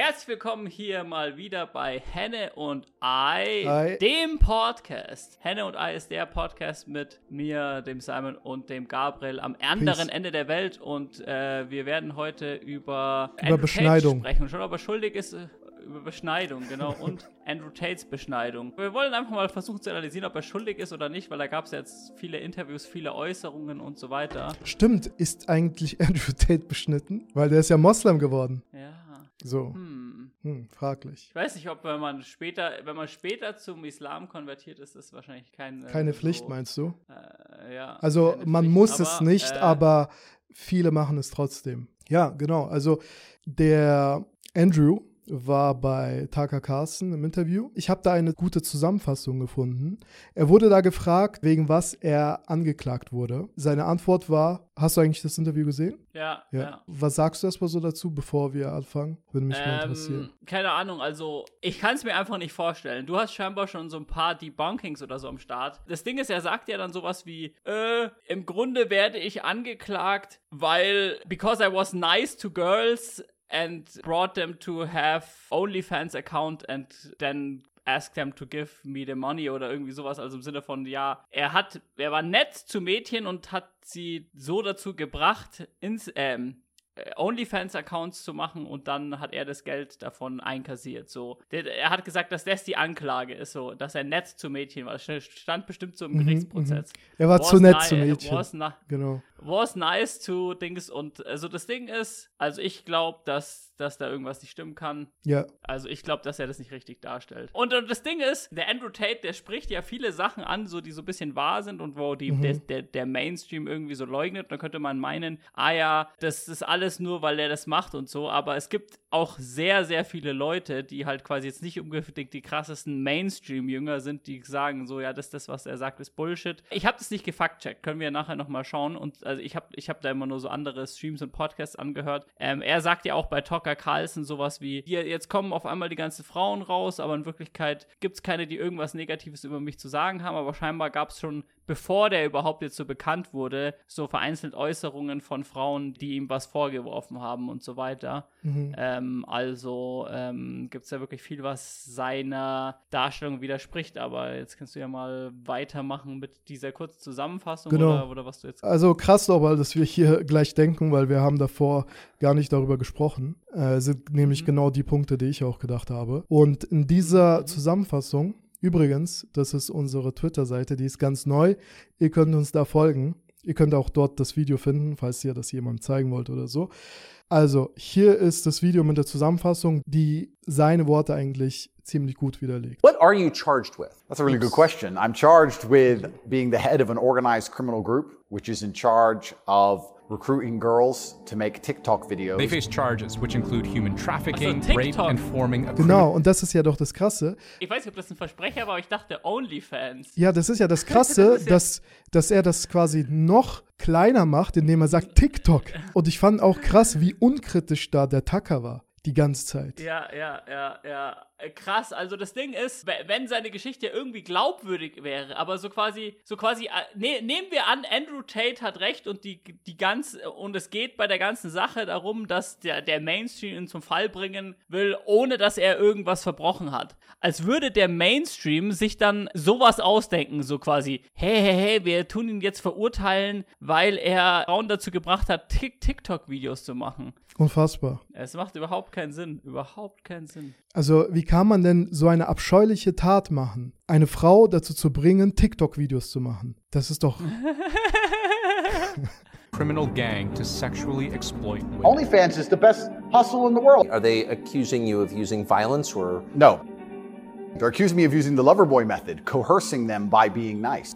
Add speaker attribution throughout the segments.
Speaker 1: Herzlich willkommen hier mal wieder bei Henne und I,
Speaker 2: Hi.
Speaker 1: dem Podcast. Henne und I ist der Podcast mit mir, dem Simon und dem Gabriel am anderen
Speaker 2: Peace.
Speaker 1: Ende der Welt und äh, wir werden heute über,
Speaker 2: Über Beschneidung.
Speaker 1: Tate sprechen. Schon ob er schuldig ist, äh, über Beschneidung, genau, und Andrew Tates Beschneidung. Wir wollen einfach mal versuchen zu analysieren, ob er schuldig ist oder nicht, weil da gab es jetzt viele Interviews, viele Äußerungen und so weiter.
Speaker 2: Stimmt, ist eigentlich Andrew Tate beschnitten? Weil der ist ja Moslem geworden.
Speaker 1: Ja.
Speaker 2: So,
Speaker 1: Hm.
Speaker 2: hm, fraglich.
Speaker 1: Ich weiß nicht, ob wenn man später, wenn man später zum Islam konvertiert ist, ist wahrscheinlich kein, äh,
Speaker 2: Keine
Speaker 1: so,
Speaker 2: Pflicht, meinst du?
Speaker 1: Äh, ja.
Speaker 2: Also
Speaker 1: keine
Speaker 2: man
Speaker 1: Pflicht,
Speaker 2: muss es
Speaker 1: aber,
Speaker 2: nicht,
Speaker 1: äh,
Speaker 2: aber viele machen es trotzdem. Ja, genau. Also der Andrew war bei Tucker Carlson im Interview. Ich habe da eine gute Zusammenfassung gefunden. Er wurde da gefragt, wegen was er angeklagt wurde. Seine Antwort war, hast du eigentlich das Interview gesehen?
Speaker 1: Ja,
Speaker 2: Ja.
Speaker 1: ja.
Speaker 2: Was sagst du erstmal so dazu, bevor wir anfangen? Würde mich mal interessieren.
Speaker 1: Ähm, keine Ahnung, also ich kann es mir einfach nicht vorstellen. Du hast scheinbar schon so ein paar Debunkings oder so am Start. Das Ding ist, er sagt ja dann sowas wie, äh, im Grunde werde ich angeklagt, weil because I was nice to girls and brought them to have OnlyFans account and then ask them to give me the money oder irgendwie sowas, also im Sinne von, ja, er hat, er war nett zu Mädchen und hat sie so dazu gebracht, ins, ähm, äh, OnlyFans-Accounts zu machen und dann hat er das Geld davon einkassiert. So, er hat gesagt, dass das die Anklage ist, so, dass er nett zu Mädchen war. Das stand bestimmt so im
Speaker 2: Mhm,
Speaker 1: Gerichtsprozess.
Speaker 2: Er war
Speaker 1: Was
Speaker 2: zu nett zu Mädchen. Genau.
Speaker 1: Was nice to Dings und also das Ding ist, also ich glaube, dass, dass da irgendwas nicht stimmen kann.
Speaker 2: Ja,
Speaker 1: Also ich glaube, dass er das nicht richtig darstellt. Und, und das Ding ist, der Andrew Tate, der spricht ja viele Sachen an, so die so ein bisschen wahr sind und wo die, der, der, der Mainstream irgendwie so leugnet. Und dann könnte man meinen, ah ja, das ist alles nur, weil er das macht und so. Aber es gibt auch sehr, sehr viele Leute, die halt quasi jetzt nicht unbedingt die krassesten Mainstream-Jünger sind, die sagen so, ja, das, das, was er sagt, ist Bullshit. Ich habe das nicht gefact-checkt, können wir nachher nochmal schauen. Und also ich habe ich hab da immer nur so andere Streams und Podcasts angehört. Ähm, er sagt ja auch bei Tucker Carlson sowas wie, hier, jetzt kommen auf einmal die ganzen Frauen raus, aber in Wirklichkeit gibt es keine, die irgendwas Negatives über mich zu sagen haben, aber scheinbar gab es schon, bevor der überhaupt jetzt so bekannt wurde, so vereinzelt Äußerungen von Frauen, die ihm was vorgeworfen haben und so weiter.
Speaker 2: Mhm.
Speaker 1: Ähm, also ähm, gibt es da wirklich viel, was seiner Darstellung widerspricht, aber jetzt kannst du ja mal weitermachen mit dieser kurzen Zusammenfassung
Speaker 2: Genau.
Speaker 1: oder, oder was du jetzt
Speaker 2: Also krass nochmal, dass wir hier gleich denken, weil wir haben davor gar nicht darüber gesprochen. Äh, sind nämlich
Speaker 1: Mhm.
Speaker 2: genau die Punkte, die ich auch gedacht habe. Und in dieser Zusammenfassung, übrigens, das ist unsere Twitter-Seite, die ist ganz neu. Ihr könnt uns da folgen. Ihr könnt auch dort das Video finden, falls ihr das jemandem zeigen wollt oder so. Also, hier ist das Video mit der Zusammenfassung, die seine Worte eigentlich ziemlich gut widerlegt.
Speaker 3: What are you charged with? That's a really good question. I'm charged with being the head of an organized criminal group, which is in charge of recruiting girls to make TikTok videos.
Speaker 4: They face charges which include human trafficking,
Speaker 1: Also
Speaker 4: rape,
Speaker 1: TikTok.
Speaker 4: and forming a
Speaker 2: Genau, und das ist ja doch das Krasse.
Speaker 1: Ich weiß nicht, ob das ein Versprecher war, aber ich dachte OnlyFans.
Speaker 2: Ja, das ist ja das Krasse,
Speaker 1: Das ja-
Speaker 2: dass, dass er das quasi noch kleiner macht, indem er sagt TikTok. Und ich fand auch krass, wie unkritisch da der Tucker war. Die ganze Zeit.
Speaker 1: Ja, ja, ja, ja. Äh, Krass. Also das Ding ist, we- wenn seine Geschichte irgendwie glaubwürdig wäre, aber so quasi, so quasi, äh, ne, nehmen wir an, Andrew Tate hat recht und die, die ganz, und es geht bei der ganzen Sache darum, dass der, der Mainstream ihn zum Fall bringen will, ohne dass er irgendwas verbrochen hat. Als würde der Mainstream sich dann sowas ausdenken, so quasi, hey, hey, hey, wir tun ihn jetzt verurteilen, weil er Frauen dazu gebracht hat, Tik- TikTok-Videos zu machen.
Speaker 2: Unfassbar.
Speaker 1: Es macht überhaupt keinen Sinn. Überhaupt keinen Sinn.
Speaker 2: Also, wie kann man denn so eine abscheuliche Tat machen? Eine Frau dazu zu bringen, TikTok-Videos zu machen. Das ist doch.
Speaker 4: criminal gang to sexually exploit women.
Speaker 3: OnlyFans is the best hustle in the world.
Speaker 5: Are they accusing you of using violence or
Speaker 3: No. They're accusing me of using the loverboy method, coercing them by being nice.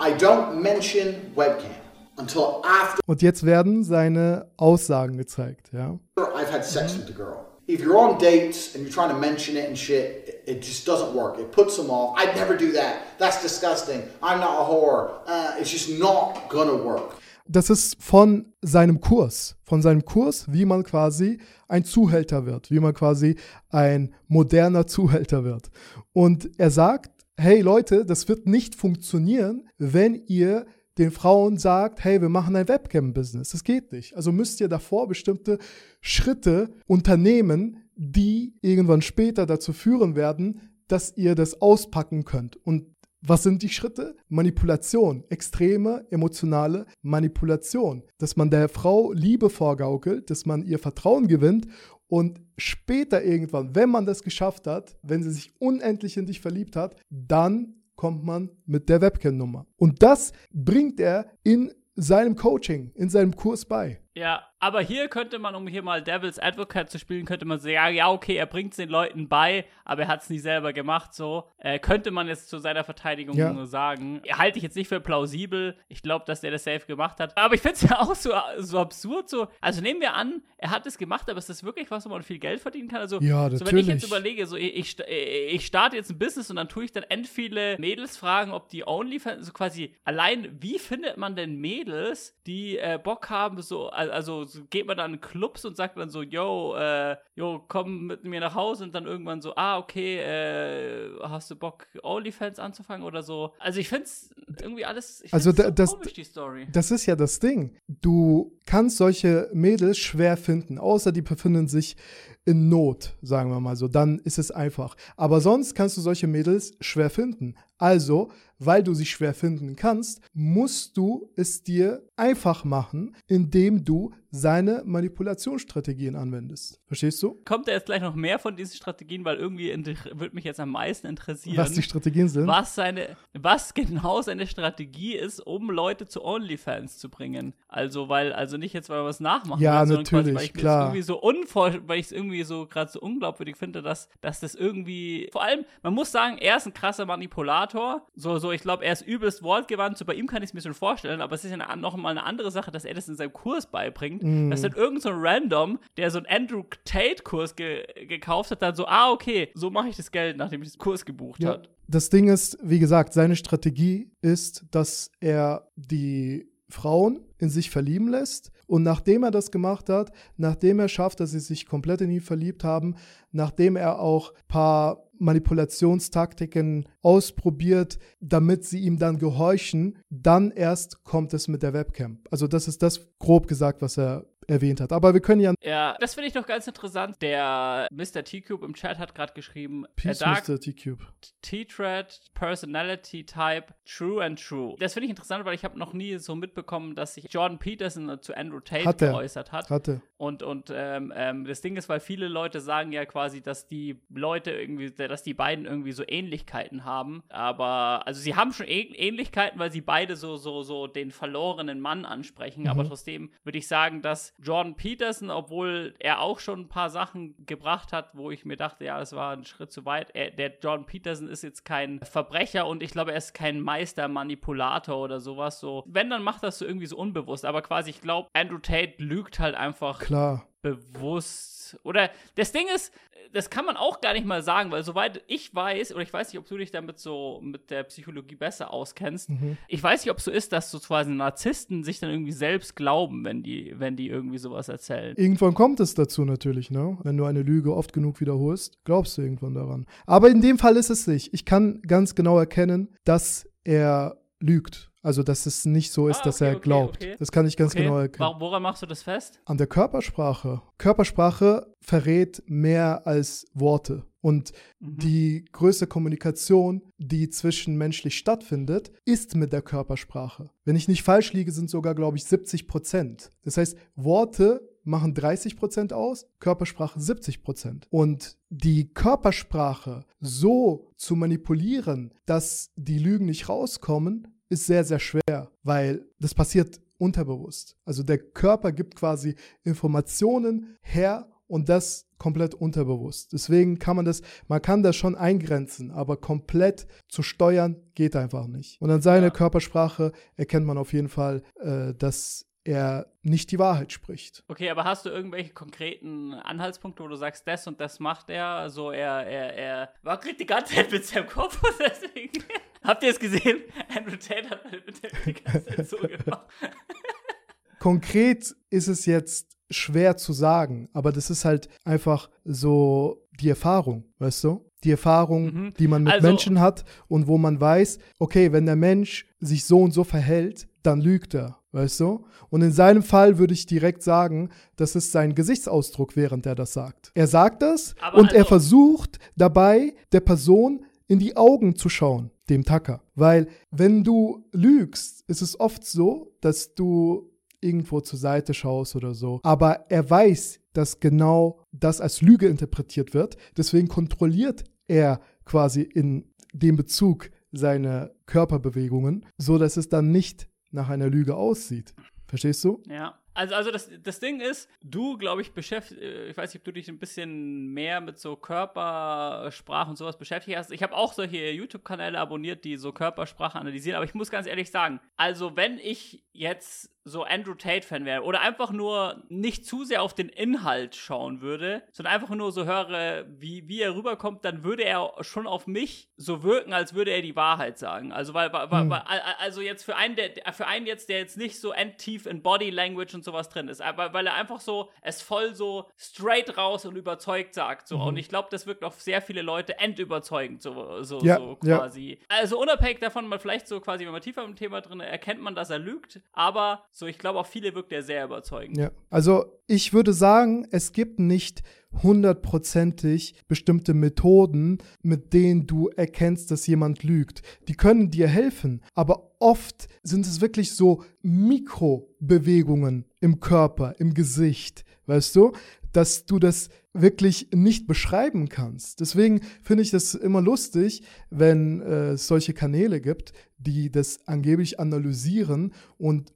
Speaker 6: I don't mention webcam until after
Speaker 2: Und jetzt werden seine Aussagen gezeigt, ja.
Speaker 6: I've had sex with the girl. If you're on dates and you're trying to mention it and shit, it, just doesn't work. It puts them off. I'd never do that. That's disgusting. I'm not a whore. Uh, it's just not gonna work.
Speaker 2: Das ist von seinem Kurs, von seinem Kurs, wie man quasi ein Zuhälter wird, wie man quasi ein moderner Zuhälter wird. Und er sagt, hey Leute, das wird nicht funktionieren, wenn ihr den Frauen sagt, hey, wir machen ein Webcam-Business. Das geht nicht. Also müsst ihr davor bestimmte Schritte unternehmen, die irgendwann später dazu führen werden, dass ihr das auspacken könnt. Und was sind die Schritte? Manipulation, extreme emotionale Manipulation, dass man der Frau Liebe vorgaukelt, dass man ihr Vertrauen gewinnt und später irgendwann, wenn man das geschafft hat, wenn sie sich unendlich in dich verliebt hat, dann kommt man mit der Webcam-Nummer. Und das bringt er in seinem Coaching, in seinem Kurs bei.
Speaker 1: Ja, aber hier könnte man, um hier mal Devil's Advocate zu spielen, könnte man sagen, ja, okay, er bringt es den Leuten bei, aber er hat es nie selber gemacht, so. Äh, könnte man jetzt zu seiner Verteidigung
Speaker 2: Ja.
Speaker 1: sagen. Halte ich jetzt nicht für plausibel. Ich glaube, dass der das safe gemacht hat. Aber ich finde es ja auch so, so absurd, so. Also nehmen wir an, er hat es gemacht, aber ist das wirklich was, wo man viel Geld verdienen kann? Also,
Speaker 2: Ja,
Speaker 1: so, wenn ich jetzt überlege, so, ich, ich, sta- ich starte jetzt ein Business und dann tue ich dann end viele Mädels fragen, ob die OnlyFans, so quasi, allein, wie findet man denn Mädels, die äh, Bock haben, so, also so geht man dann in Clubs und sagt dann so, yo, äh, yo, komm mit mir nach Hause und dann irgendwann so, ah, okay, äh, hast du Bock, OnlyFans anzufangen oder so? Also ich find's irgendwie alles, ich
Speaker 2: Also da-
Speaker 1: so
Speaker 2: das-
Speaker 1: komisch, die Story.
Speaker 2: Das ist ja das Ding. Du kannst solche Mädels schwer finden, außer die befinden sich in Not, sagen wir mal so. Dann ist es einfach. Aber sonst kannst du solche Mädels schwer finden. Also, weil du sie schwer finden kannst, musst du es dir einfach machen, indem du seine Manipulationsstrategien anwendest. Verstehst du?
Speaker 1: Kommt da jetzt gleich noch mehr von diesen Strategien, weil irgendwie würde mich jetzt am meisten interessieren.
Speaker 2: Was die Strategien sind?
Speaker 1: was seine, was genau seine Strategie ist, um Leute zu OnlyFans zu bringen. Also, weil, also nicht jetzt, weil er was nachmachen
Speaker 2: Ja,
Speaker 1: will, sondern quasi,
Speaker 2: natürlich,
Speaker 1: weil ich
Speaker 2: klar.
Speaker 1: irgendwie so unvor, weil ich es irgendwie so gerade so unglaubwürdig finde, dass, dass das irgendwie, vor allem, man muss sagen, er ist ein krasser Manipulator. So, so, ich glaube, er ist übelst wortgewandt. So bei ihm kann ich es mir schon vorstellen, aber es ist ja noch mal eine andere Sache, dass er das in seinem Kurs beibringt.
Speaker 2: Mm.
Speaker 1: Dass dann irgend so ein Random, der so einen Andrew Tate-Kurs ge gekauft hat, dann so, ah, okay, so mache ich das Geld, nachdem ich den Kurs gebucht
Speaker 2: Ja,
Speaker 1: hat.
Speaker 2: das Ding ist, wie gesagt, seine Strategie ist, dass er die Frauen in sich verlieben lässt. Und nachdem er das gemacht hat, nachdem er schafft, dass sie sich komplett in ihn verliebt haben, nachdem er auch ein paar Manipulationstaktiken ausprobiert, damit sie ihm dann gehorchen, dann erst kommt es mit der Webcam. Also das ist das grob gesagt, was er erwähnt hat. Aber wir können ja
Speaker 1: Ja, das finde ich doch ganz interessant. Der Mr. T-Cube im Chat hat gerade geschrieben,
Speaker 2: Peace, Mr. T-Cube.
Speaker 1: T-Thread Personality Type True and True. Das finde ich interessant, weil ich habe noch nie so mitbekommen, dass sich Jordan Peterson zu Andrew Tate
Speaker 2: Hat er.
Speaker 1: geäußert hat.
Speaker 2: Hatte.
Speaker 1: Und, und ähm, ähm, das Ding ist, weil viele Leute sagen ja quasi, dass die Leute irgendwie, dass die beiden irgendwie so Ähnlichkeiten haben. Aber, also sie haben schon Ähnlichkeiten, weil sie beide so, so, so den verlorenen Mann ansprechen. Aber trotzdem würde ich sagen, dass Jordan Peterson, obwohl er auch schon ein paar Sachen gebracht hat, wo ich mir dachte, ja, das war ein Schritt zu weit. Er, der Jordan Peterson ist jetzt kein Verbrecher und ich glaube, er ist kein Meistermanipulator oder sowas. So, wenn, dann macht das so irgendwie so unbewusst. Aber quasi, ich glaube, Andrew Tate lügt halt einfach
Speaker 2: Klar.
Speaker 1: bewusst. Oder das Ding ist, das kann man auch gar nicht mal sagen, weil soweit ich weiß, oder ich weiß nicht, ob du dich damit so mit der Psychologie besser auskennst, ich weiß nicht, ob es so ist, dass so quasi Narzissten sich dann irgendwie selbst glauben, wenn die, wenn die irgendwie sowas erzählen.
Speaker 2: Irgendwann kommt es dazu natürlich, ne? Wenn du eine Lüge oft genug wiederholst, glaubst du irgendwann daran. Aber in dem Fall ist es nicht. Ich kann ganz genau erkennen, dass er lügt. Also, dass es nicht so ist,
Speaker 1: Ah,
Speaker 2: dass
Speaker 1: okay,
Speaker 2: er
Speaker 1: okay,
Speaker 2: glaubt.
Speaker 1: okay.
Speaker 2: Das kann ich ganz genau erkennen.
Speaker 1: wor- woran machst du das fest?
Speaker 2: An der Körpersprache. Körpersprache verrät mehr als Worte. Und
Speaker 1: Mhm.
Speaker 2: die größte Kommunikation, die zwischenmenschlich stattfindet, ist mit der Körpersprache. Wenn ich nicht falsch liege, sind sogar, glaube ich, 70 Prozent. Das heißt, Worte machen 30 Prozent aus, Körpersprache 70 Prozent. Und die Körpersprache so zu manipulieren, dass die Lügen nicht rauskommen, ist sehr, sehr schwer, weil das passiert unterbewusst. Also der Körper gibt quasi Informationen her und das komplett unterbewusst. Deswegen kann man das, man kann das schon eingrenzen, aber komplett zu steuern geht einfach nicht. Und an seiner
Speaker 1: Ja.
Speaker 2: Körpersprache erkennt man auf jeden Fall, äh, dass er nicht die Wahrheit spricht.
Speaker 1: Okay, aber hast du irgendwelche konkreten Anhaltspunkte, wo du sagst, das und das macht er? Also er, er, er war die ganze Zeit mit seinem Kopf und deswegen. Habt ihr es gesehen? Andrew Tate hat mit die ganze Zeit so gemacht.
Speaker 2: Konkret ist es jetzt schwer zu sagen, aber das ist halt einfach so die Erfahrung, weißt du? Die Erfahrung,
Speaker 1: Mhm.
Speaker 2: die man mit
Speaker 1: Also-
Speaker 2: Menschen hat und wo man weiß, okay, wenn der Mensch sich so und so verhält, dann lügt er. Weißt du? Und in seinem Fall würde ich direkt sagen, das ist sein Gesichtsausdruck, während er das sagt. Er sagt das und er
Speaker 1: also-
Speaker 2: versucht dabei der Person in die Augen zu schauen, dem Tacker. Weil wenn du lügst, ist es oft so, dass du irgendwo zur Seite schaust oder so. Aber er weiß, dass genau das als Lüge interpretiert wird. Deswegen kontrolliert er quasi in dem Bezug seine Körperbewegungen, so dass es dann nicht nach einer Lüge aussieht. Verstehst du?
Speaker 1: Ja. Also, also das, das Ding ist, du, glaube ich, beschäftigst, ich weiß nicht, ob du dich ein bisschen mehr mit so Körpersprache und sowas beschäftigt hast. Ich habe auch solche YouTube-Kanäle abonniert, die so Körpersprache analysieren, aber ich muss ganz ehrlich sagen, also wenn ich jetzt so Andrew Tate-Fan wäre oder einfach nur nicht zu sehr auf den Inhalt schauen würde, sondern einfach nur so höre, wie, wie er rüberkommt, dann würde er schon auf mich so wirken, als würde er die Wahrheit sagen. Also, weil, weil, weil also jetzt für einen, der, für einen jetzt, der jetzt nicht so endtief in Body Language und sowas drin ist, aber weil er einfach so es voll so straight raus und überzeugt sagt. So. Und ich glaube, das wirkt auf sehr viele Leute endüberzeugend, so, so,
Speaker 2: Ja,
Speaker 1: so
Speaker 2: ja.
Speaker 1: quasi. Also unabhängig davon, mal vielleicht so quasi, wenn man tiefer im Thema drin ist, erkennt man, dass er lügt, aber so, ich glaube, auf viele wirkt er sehr überzeugend.
Speaker 2: Ja. Also ich würde sagen, es gibt nicht hundertprozentig bestimmte Methoden, mit denen du erkennst, dass jemand lügt. Die können dir helfen, aber oft sind es wirklich so Mikrobewegungen im Körper, im Gesicht, weißt du, dass du das wirklich nicht beschreiben kannst. Deswegen finde ich das immer lustig, wenn äh, es solche Kanäle gibt, die das angeblich analysieren und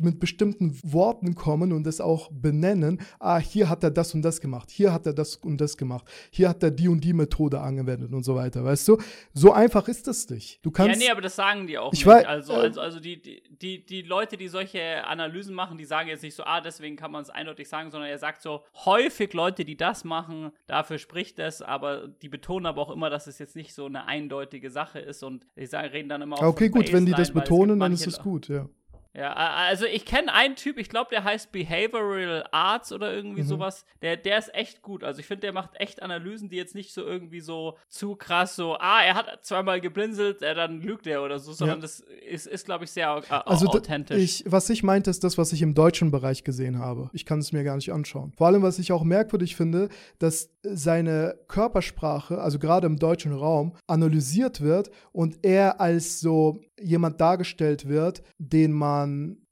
Speaker 2: mit bestimmten Worten kommen und das auch benennen. Ah, hier hat er das und das gemacht, hier hat er das und das gemacht, hier hat er die und die Methode angewendet und so weiter. Weißt du, so einfach ist das nicht. Du
Speaker 1: Ja,
Speaker 2: kannst
Speaker 1: nee, aber das sagen die auch
Speaker 2: Ich
Speaker 1: nicht.
Speaker 2: wei-
Speaker 1: also,
Speaker 2: äh,
Speaker 1: also, also die, die, die, die Leute, die solche Analysen machen, die sagen jetzt nicht so, ah, deswegen kann man es eindeutig sagen, sondern er sagt so, häufig Leute, die das machen, dafür spricht es, aber die betonen aber auch immer, dass es jetzt nicht so eine eindeutige Sache ist und ich sage, reden dann immer auch
Speaker 2: okay, gut, wenn die das
Speaker 1: Baseline,
Speaker 2: betonen, dann ist es gut, ja.
Speaker 1: Ja, also ich kenne einen Typ, ich glaube, der heißt Behavioral Arts oder
Speaker 2: Mhm.
Speaker 1: irgendwie sowas. Der, der ist echt gut. Also ich finde, der macht echt Analysen, die jetzt nicht so irgendwie so zu krass so, ah, er hat zweimal geblinzelt, äh, dann lügt er oder so, sondern
Speaker 2: Ja.
Speaker 1: das ist, ist glaube ich, sehr äh,
Speaker 2: Also
Speaker 1: authentisch.
Speaker 2: ich, was ich meinte, ist das, was ich im deutschen Bereich gesehen habe. Ich kann es mir gar nicht anschauen. Vor allem, was ich auch merkwürdig finde, dass seine Körpersprache, also gerade im deutschen Raum, analysiert wird und er als so jemand dargestellt wird, den man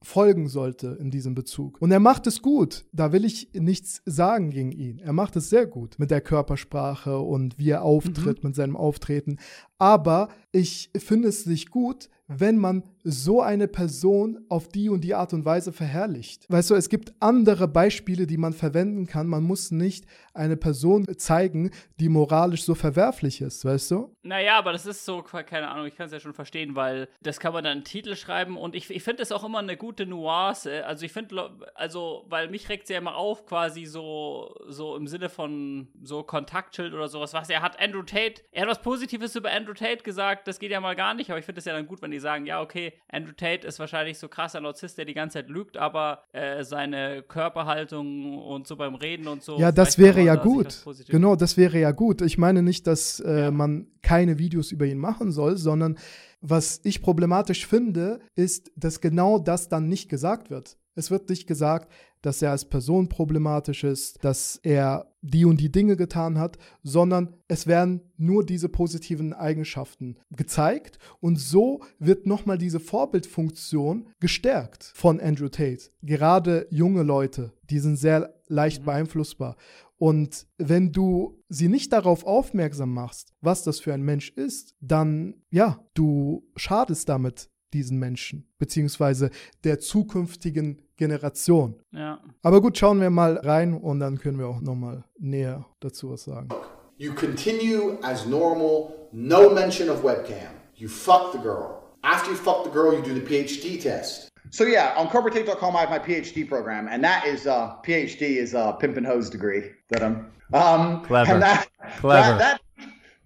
Speaker 2: folgen sollte in diesem Bezug. Und er macht es gut. Da will ich nichts sagen gegen ihn. Er macht es sehr gut mit der Körpersprache und wie er auftritt mit seinem Auftreten. Aber ich finde es nicht gut, wenn man so eine Person auf die und die Art und Weise verherrlicht. Weißt du, es gibt andere Beispiele, die man verwenden kann. Man muss nicht eine Person zeigen, die moralisch so verwerflich ist, weißt du?
Speaker 1: Naja, aber das ist so, keine Ahnung, ich kann es ja schon verstehen, weil das kann man dann einen Titel schreiben und ich, ich finde es auch immer eine gute Nuance. Also ich finde, also, weil mich regt es ja immer auf, quasi so, so im Sinne von so Kontaktschild oder sowas, was er hat. Andrew Tate, er hat was Positives über Andrew Tate gesagt, das geht ja mal gar nicht, aber ich finde es ja dann gut, wenn die sagen, ja, okay, Andrew Tate ist wahrscheinlich so krasser Narzisst, der die ganze Zeit lügt, aber äh, seine Körperhaltung und so beim Reden und so.
Speaker 2: Ja, das wäre ja
Speaker 1: da
Speaker 2: gut.
Speaker 1: Positives-
Speaker 2: Genau, das wäre ja gut. Ich meine nicht, dass äh, man keine Videos über ihn machen soll, sondern was ich problematisch finde, ist, dass genau das dann nicht gesagt wird. Es wird nicht gesagt, dass er als Person problematisch ist, dass er die und die Dinge getan hat, sondern es werden nur diese positiven Eigenschaften gezeigt und so wird nochmal diese Vorbildfunktion gestärkt von Andrew Tate. Gerade junge Leute, die sind sehr leicht beeinflussbar. Und wenn du sie nicht darauf aufmerksam machst, was das für ein Mensch ist, dann, ja, du schadest damit diesen Menschen, beziehungsweise der zukünftigen Generation.
Speaker 1: Ja.
Speaker 2: Aber gut, schauen wir mal rein und dann können wir auch nochmal näher dazu was sagen.
Speaker 6: You continue as normal, no mention of webcam. You fuck the girl. After you fuck the girl, you do the PhD test. So yeah, on corporatetape.com I have my PhD program, and that is uh, PhD is a pimp and hose degree that I'm. Um,
Speaker 7: Clever.
Speaker 6: And that,
Speaker 7: Clever.
Speaker 6: That,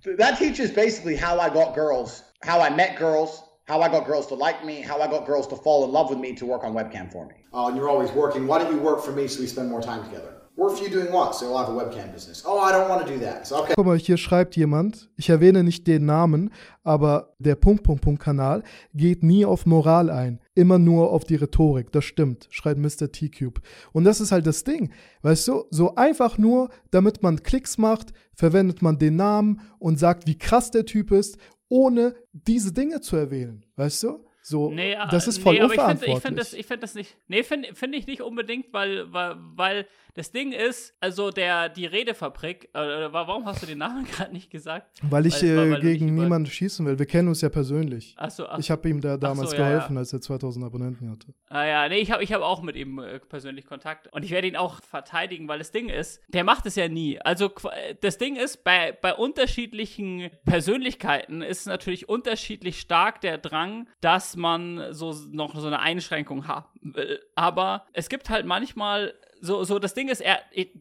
Speaker 6: that that teaches basically how I got girls, how I met girls, how I got girls to like me, how I got girls to fall in love with me to work on webcam for me. Oh, and you're always working. Why don't you work for me so we spend more time together? Work for you doing what? So, I'll have a webcam business. Oh, I don't want to do that. So, okay.
Speaker 2: Guck mal, hier schreibt jemand, ich erwähne nicht den Namen, aber der Punkt, Punkt, Punkt Kanal geht nie auf Moral ein. Immer nur auf die Rhetorik. Das stimmt, schreibt Mr. T-Cube. Und das ist halt das Ding. Weißt du, so einfach nur, damit man Klicks macht, verwendet man den Namen und sagt, wie krass der Typ ist, ohne diese Dinge zu erwähnen. Weißt du? So,
Speaker 1: Nee,
Speaker 2: das ist voll
Speaker 1: nee, aber ich finde find das, ich find das nicht. Nee, finde find ich nicht unbedingt, weil, weil, weil das Ding ist, also der, die Redefabrik, äh, warum hast du den Namen gerade nicht gesagt?
Speaker 2: weil ich
Speaker 1: weil-
Speaker 2: äh,
Speaker 1: weil
Speaker 2: gegen niemanden schießen will. Wir kennen uns ja persönlich.
Speaker 1: Achso, ach,
Speaker 2: Ich habe ihm da damals
Speaker 1: so, ja,
Speaker 2: geholfen,
Speaker 1: ja.
Speaker 2: als er 2000 Abonnenten hatte.
Speaker 1: Ah ja, nee, ich habe ich hab auch mit ihm äh, persönlich Kontakt. Und ich werde ihn auch verteidigen, weil das Ding ist, der macht es ja nie. Also äh, das Ding ist, bei, bei unterschiedlichen Persönlichkeiten ist natürlich unterschiedlich stark der Drang, dass man so noch so eine Einschränkung haben will. Aber es gibt halt manchmal, so, so das Ding ist, er,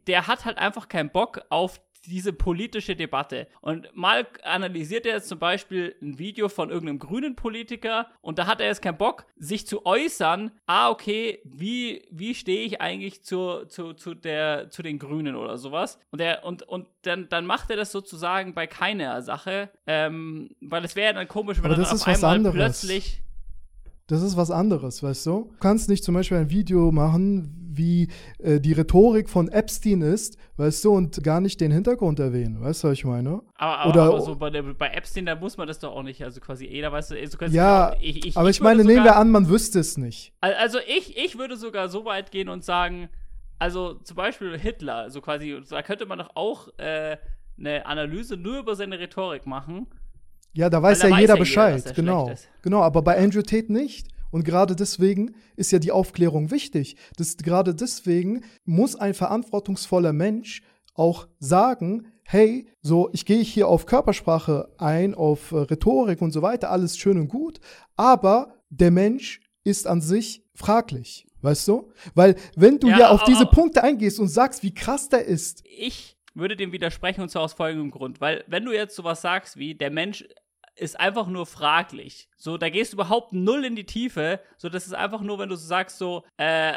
Speaker 1: der hat halt einfach keinen Bock auf diese politische Debatte. Und mal analysiert er jetzt zum Beispiel ein Video von irgendeinem grünen Politiker und da hat er jetzt keinen Bock, sich zu äußern, ah, okay, wie, wie stehe ich eigentlich zu, zu, zu, der, zu den Grünen oder sowas. Und, er, und, und dann, dann macht er das sozusagen bei keiner Sache, ähm, weil es wäre ja dann komisch, wenn
Speaker 2: Aber
Speaker 1: er dann
Speaker 2: das ist
Speaker 1: auf einmal
Speaker 2: anderes.
Speaker 1: plötzlich
Speaker 2: Das ist was anderes, weißt du? Du kannst nicht zum Beispiel ein Video machen, wie äh, die Rhetorik von Epstein ist, weißt du, und gar nicht den Hintergrund erwähnen. Weißt du, was ich meine?
Speaker 1: Aber, aber,
Speaker 2: Oder-
Speaker 1: aber so bei, der, bei Epstein, da muss man das doch auch nicht. Also quasi jeder weiß, also quasi
Speaker 2: Ja,
Speaker 1: auch- ich, ich,
Speaker 2: aber
Speaker 1: ich
Speaker 2: ich meine,
Speaker 1: würde
Speaker 2: nehmen
Speaker 1: sogar-
Speaker 2: wir an, man wüsste es nicht.
Speaker 1: Al- Also ich, ich würde sogar so weit gehen und sagen, also zum Beispiel Hitler, so quasi, da könnte man doch auch äh, eine Analyse nur über seine Rhetorik machen.
Speaker 2: Ja, da weiß ja
Speaker 1: weiß
Speaker 2: jeder
Speaker 1: jeder,
Speaker 2: Bescheid.
Speaker 1: dass er
Speaker 2: genau. Genau, aber bei Andrew Tate nicht. Und gerade deswegen ist ja die Aufklärung wichtig. Das, gerade deswegen muss ein verantwortungsvoller Mensch auch sagen, hey, so, ich gehe hier auf Körpersprache ein, auf äh, Rhetorik und so weiter, alles schön und gut, aber der Mensch ist an sich fraglich, weißt du? Weil wenn du
Speaker 1: Ja,
Speaker 2: ja, auf
Speaker 1: aber-
Speaker 2: diese
Speaker 1: aber-
Speaker 2: Punkte eingehst und sagst, wie krass der ist,
Speaker 1: Ich würde dem widersprechen und zwar aus folgendem Grund, weil wenn du jetzt sowas sagst wie, der Mensch ist einfach nur fraglich, so, da gehst du überhaupt null in die Tiefe, so, das ist einfach nur, wenn du so sagst, so, äh,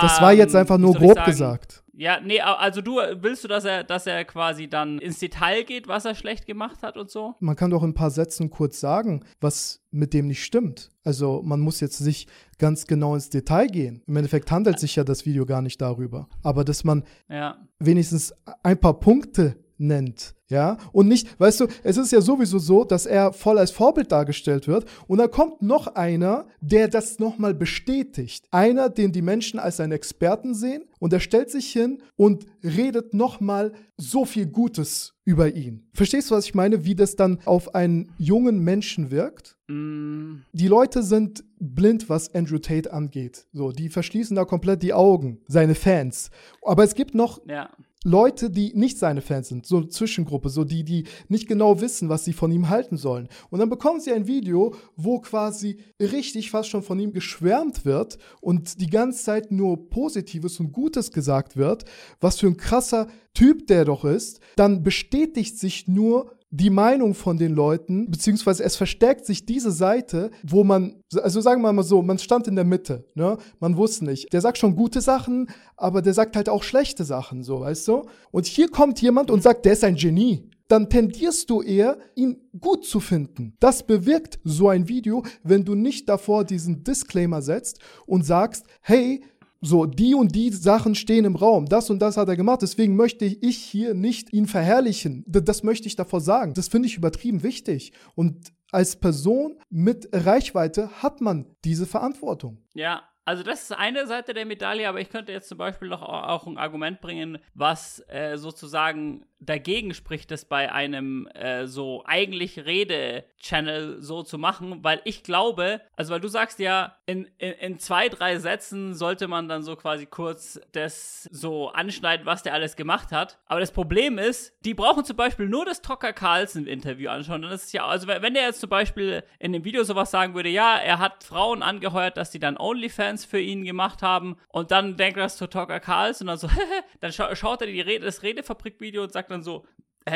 Speaker 2: das war jetzt
Speaker 1: ähm,
Speaker 2: einfach nur grob gesagt.
Speaker 1: Ja, nee, also du willst du, dass er, dass er quasi dann ins Detail geht, was er schlecht gemacht hat und so?
Speaker 2: man kann doch in ein paar Sätzen kurz sagen, was mit dem nicht stimmt. Also man muss jetzt nicht ganz genau ins Detail gehen. Im Endeffekt handelt sich ja das Video gar nicht darüber. Aber dass man
Speaker 1: Ja.
Speaker 2: wenigstens ein paar Punkte nennt, ja, und nicht, weißt du, es ist ja sowieso so, dass er voll als Vorbild dargestellt wird und da kommt noch einer, der das nochmal bestätigt. Einer, den die Menschen als einen Experten sehen und er stellt sich hin und redet nochmal so viel Gutes über ihn. Verstehst du, was ich meine? Wie das dann auf einen jungen Menschen wirkt?
Speaker 1: Mm,
Speaker 2: Die Leute sind blind, was Andrew Tate angeht. So, die verschließen da komplett die Augen, seine Fans. Aber es gibt noch
Speaker 1: ja.
Speaker 2: Leute, die nicht seine Fans sind, so eine Zwischengruppe, so die, die nicht genau wissen, was sie von ihm halten sollen. Und dann bekommen sie ein Video, wo quasi richtig fast schon von ihm geschwärmt wird und die ganze Zeit nur Positives und Gutes gesagt wird, was für ein krasser Typ der doch ist. Dann bestätigt sich nur die Meinung von den Leuten, beziehungsweise es verstärkt sich diese Seite, wo man, also sagen wir mal so, man stand in der Mitte, ne? Man wusste nicht. Der sagt schon gute Sachen, aber der sagt halt auch schlechte Sachen, so, weißt du? Und hier kommt jemand und sagt, der ist ein Genie. Dann tendierst du eher, ihn gut zu finden. Das bewirkt so ein Video, wenn du nicht davor diesen Disclaimer setzt und sagst, hey, so, die und die Sachen stehen im Raum. Das und das hat er gemacht. Deswegen möchte ich hier nicht ihn verherrlichen. Das möchte ich davor sagen. Das finde ich übertrieben wichtig. Und als Person mit Reichweite hat man diese Verantwortung.
Speaker 1: Ja, also das ist eine Seite der Medaille, aber ich könnte jetzt zum Beispiel noch au- auch ein Argument bringen, was äh, sozusagen dagegen spricht, das bei einem äh, so eigentlich Rede-Channel so zu machen, weil ich glaube, also weil du sagst ja, in, in, in zwei, drei Sätzen sollte man dann so quasi kurz das so anschneiden, was der alles gemacht hat. Aber das Problem ist, die brauchen zum Beispiel nur das Tucker Carlson-Interview anschauen. Dann ist es ja, also wenn der jetzt zum Beispiel in dem Video sowas sagen würde, ja, er hat Frauen angeheuert, dass die dann OnlyFans für ihn gemacht haben und dann denkt er das zu Tucker Carlson und dann so, dann scha schaut er die Rede, das Redefabrik-Video und sagt dann so,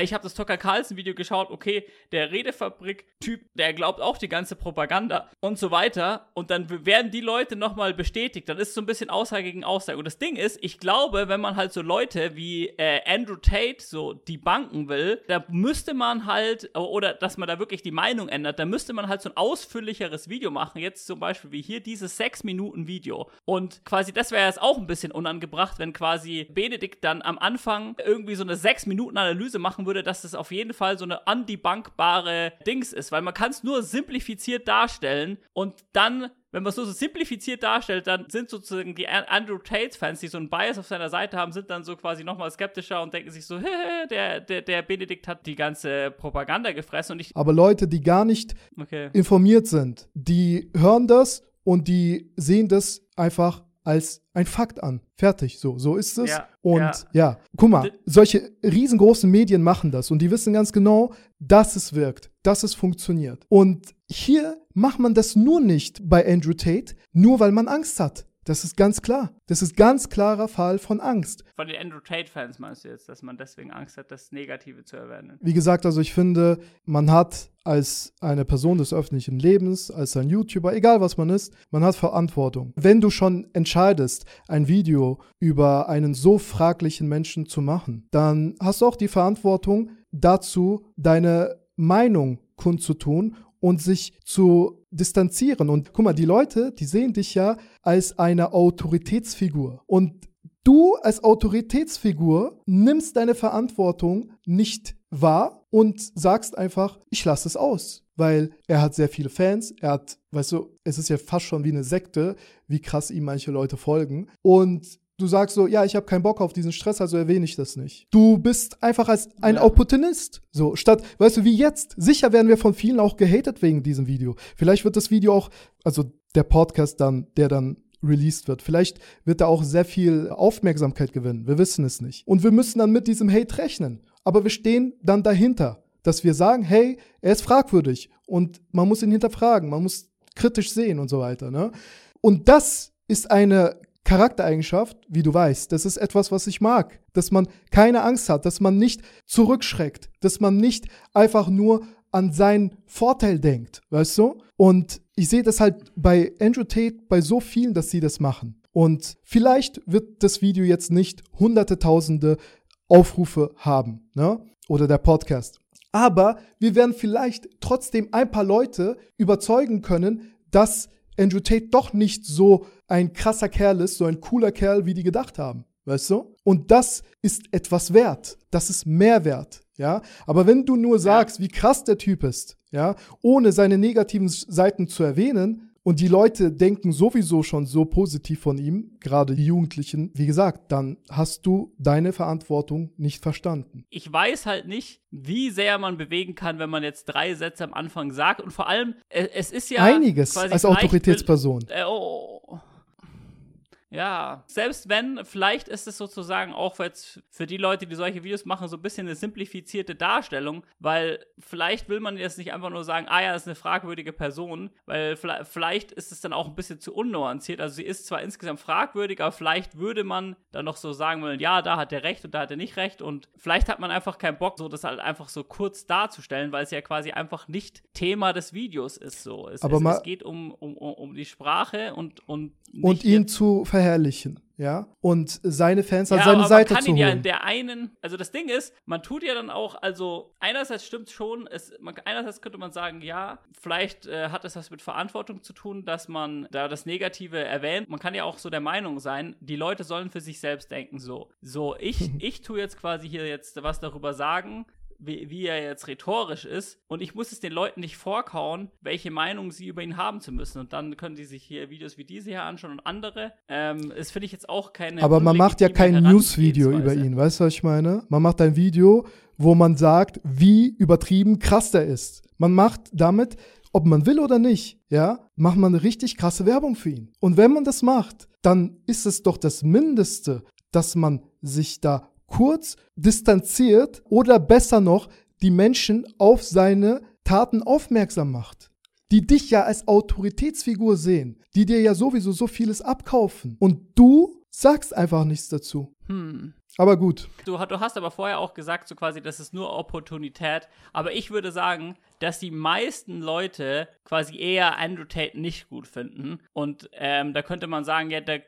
Speaker 1: ich habe das Tucker Carlson Video geschaut, okay, der Redefabrik-Typ, der glaubt auch die ganze Propaganda und so weiter. Und dann werden die Leute nochmal bestätigt. Dann ist so ein bisschen Aussage gegen Aussage. Und das Ding ist, ich glaube, wenn man halt so Leute wie äh, Andrew Tate so die Banken will, da müsste man halt, oder dass man da wirklich die Meinung ändert, da müsste man halt so ein ausführlicheres Video machen. Jetzt zum Beispiel wie hier dieses 6-Minuten-Video. Und quasi, das wäre jetzt auch ein bisschen unangebracht, wenn quasi Benedikt dann am Anfang irgendwie so eine 6-Minuten-Analyse machen würde, dass das auf jeden Fall so eine undebunkbare Dings ist, weil man kann es nur simplifiziert darstellen und dann wenn man es nur so simplifiziert darstellt, dann sind sozusagen die Andrew Tate-Fans, die so einen Bias auf seiner Seite haben, sind dann so quasi nochmal skeptischer und denken sich so, der, der, der Benedikt hat die ganze Propaganda gefressen und ich.
Speaker 2: Aber Leute, die gar nicht
Speaker 1: okay.
Speaker 2: informiert sind, die hören das und die sehen das einfach als ein Fakt an. Fertig, so, so ist es.
Speaker 1: Ja,
Speaker 2: und
Speaker 1: ja.
Speaker 2: ja. guck mal, solche riesengroßen Medien machen das und die wissen ganz genau, dass es wirkt, dass es funktioniert. Und hier macht man das nur nicht bei Andrew Tate, nur weil man Angst hat. Das ist ganz klar. Das ist ganz klarer Fall von Angst.
Speaker 1: Von den Andrew Tate-Fans meinst du jetzt, dass man deswegen Angst hat, das Negative zu erwähnen?
Speaker 2: Wie gesagt, also ich finde, man hat als eine Person des öffentlichen Lebens, als ein YouTuber, egal was man ist, man hat Verantwortung. Wenn du schon entscheidest, ein Video über einen so fraglichen Menschen zu machen, dann hast du auch die Verantwortung dazu, deine Meinung kundzutun und sich zu distanzieren. Und guck mal, die Leute, die sehen dich ja als eine Autoritätsfigur. Und du als Autoritätsfigur nimmst deine Verantwortung nicht wahr und sagst einfach, ich lasse es aus. Weil er hat sehr viele Fans, er hat, weißt du, es ist ja fast schon wie eine Sekte, wie krass ihm manche Leute folgen. Und Du sagst so, ja, ich habe keinen Bock auf diesen Stress, also erwähne ich das nicht. Du bist einfach als ein
Speaker 1: Ja.
Speaker 2: Opportunist. So, statt, weißt du, wie jetzt. Sicher werden wir von vielen auch gehatet wegen diesem Video. Vielleicht wird das Video auch, also der Podcast dann, der dann released wird. Vielleicht wird er auch sehr viel Aufmerksamkeit gewinnen. Wir wissen es nicht. Und wir müssen dann mit diesem Hate rechnen. Aber wir stehen dann dahinter, dass wir sagen, hey, er ist fragwürdig und man muss ihn hinterfragen, man muss kritisch sehen und so weiter. Ne? Und das ist eine Charaktereigenschaft, wie du weißt, das ist etwas, was ich mag. Dass man keine Angst hat, dass man nicht zurückschreckt, dass man nicht einfach nur an seinen Vorteil denkt, weißt du? Und ich sehe das halt bei Andrew Tate, bei so vielen, dass sie das machen. Und vielleicht wird das Video jetzt nicht hunderte, tausende Aufrufe haben, ne? Oder der Podcast. Aber wir werden vielleicht trotzdem ein paar Leute überzeugen können, dass Andrew Tate doch nicht so ein krasser Kerl ist, so ein cooler Kerl, wie die gedacht haben. Weißt du? Und das ist etwas wert. Das ist Mehrwert. Ja. Aber wenn du nur sagst, wie krass der Typ ist, ja, ohne seine negativen Seiten zu erwähnen, und die Leute denken sowieso schon so positiv von ihm, gerade die Jugendlichen, wie gesagt, dann hast du deine Verantwortung nicht verstanden.
Speaker 1: Ich weiß halt nicht, wie sehr man bewegen kann, wenn man jetzt drei Sätze am Anfang sagt. Und vor allem, äh, es ist ja.
Speaker 2: Einiges als Autoritätsperson.
Speaker 1: Äh, oh. Ja, selbst wenn, vielleicht ist es sozusagen auch jetzt für die Leute, die solche Videos machen, so ein bisschen eine simplifizierte Darstellung, weil vielleicht will man jetzt nicht einfach nur sagen, ah ja, das ist eine fragwürdige Person, weil vielleicht, ist es dann auch ein bisschen zu unnuanciert. Also sie ist zwar insgesamt fragwürdig, aber vielleicht würde man dann noch so sagen wollen, ja, da hat er recht und da hat er nicht recht und vielleicht hat man einfach keinen Bock, so das halt einfach so kurz darzustellen, weil es ja quasi einfach nicht Thema des Videos ist. So, es,
Speaker 2: Aber
Speaker 1: es, es geht um, um, um die Sprache und und
Speaker 2: Und ihn zu verherrlichen, ja? Und seine Fans an
Speaker 1: ja,
Speaker 2: seine
Speaker 1: aber
Speaker 2: Seite
Speaker 1: man kann ihn ja in der einen, also das Ding ist, man tut ja dann auch, also einerseits stimmt schon, es, man, einerseits könnte man sagen, ja, vielleicht äh, hat es was mit Verantwortung zu tun, dass man da das Negative erwähnt. Man kann ja auch so der Meinung sein, die Leute sollen für sich selbst denken, so, so ich, ich tue jetzt quasi hier jetzt was darüber sagen, wie, wie er jetzt rhetorisch ist. Und ich muss es den Leuten nicht vorkauen, welche Meinung sie über ihn haben zu müssen. Und dann können die sich hier Videos wie diese hier anschauen und andere. Ähm, das finde ich jetzt auch keine.
Speaker 2: Aber man macht ja kein News-Video über ihn, weißt du, was ich meine? Man macht ein Video, wo man sagt, wie übertrieben krass der ist. Man macht damit, ob man will oder nicht, ja, macht man eine richtig krasse Werbung für ihn. Und wenn man das macht, dann ist es doch das Mindeste, dass man sich da kurz distanziert oder besser noch die Menschen auf seine Taten aufmerksam macht die dich ja als Autoritätsfigur sehen, die dir ja sowieso so vieles abkaufen. Und du sagst einfach nichts dazu.
Speaker 1: Hm.
Speaker 2: Aber gut.
Speaker 1: Du, du, hast aber vorher auch gesagt, so quasi, das ist nur Opportunität. Aber ich würde sagen, dass die meisten Leute quasi eher Andrew Tate nicht gut finden. Und ähm, da könnte man sagen, ja, da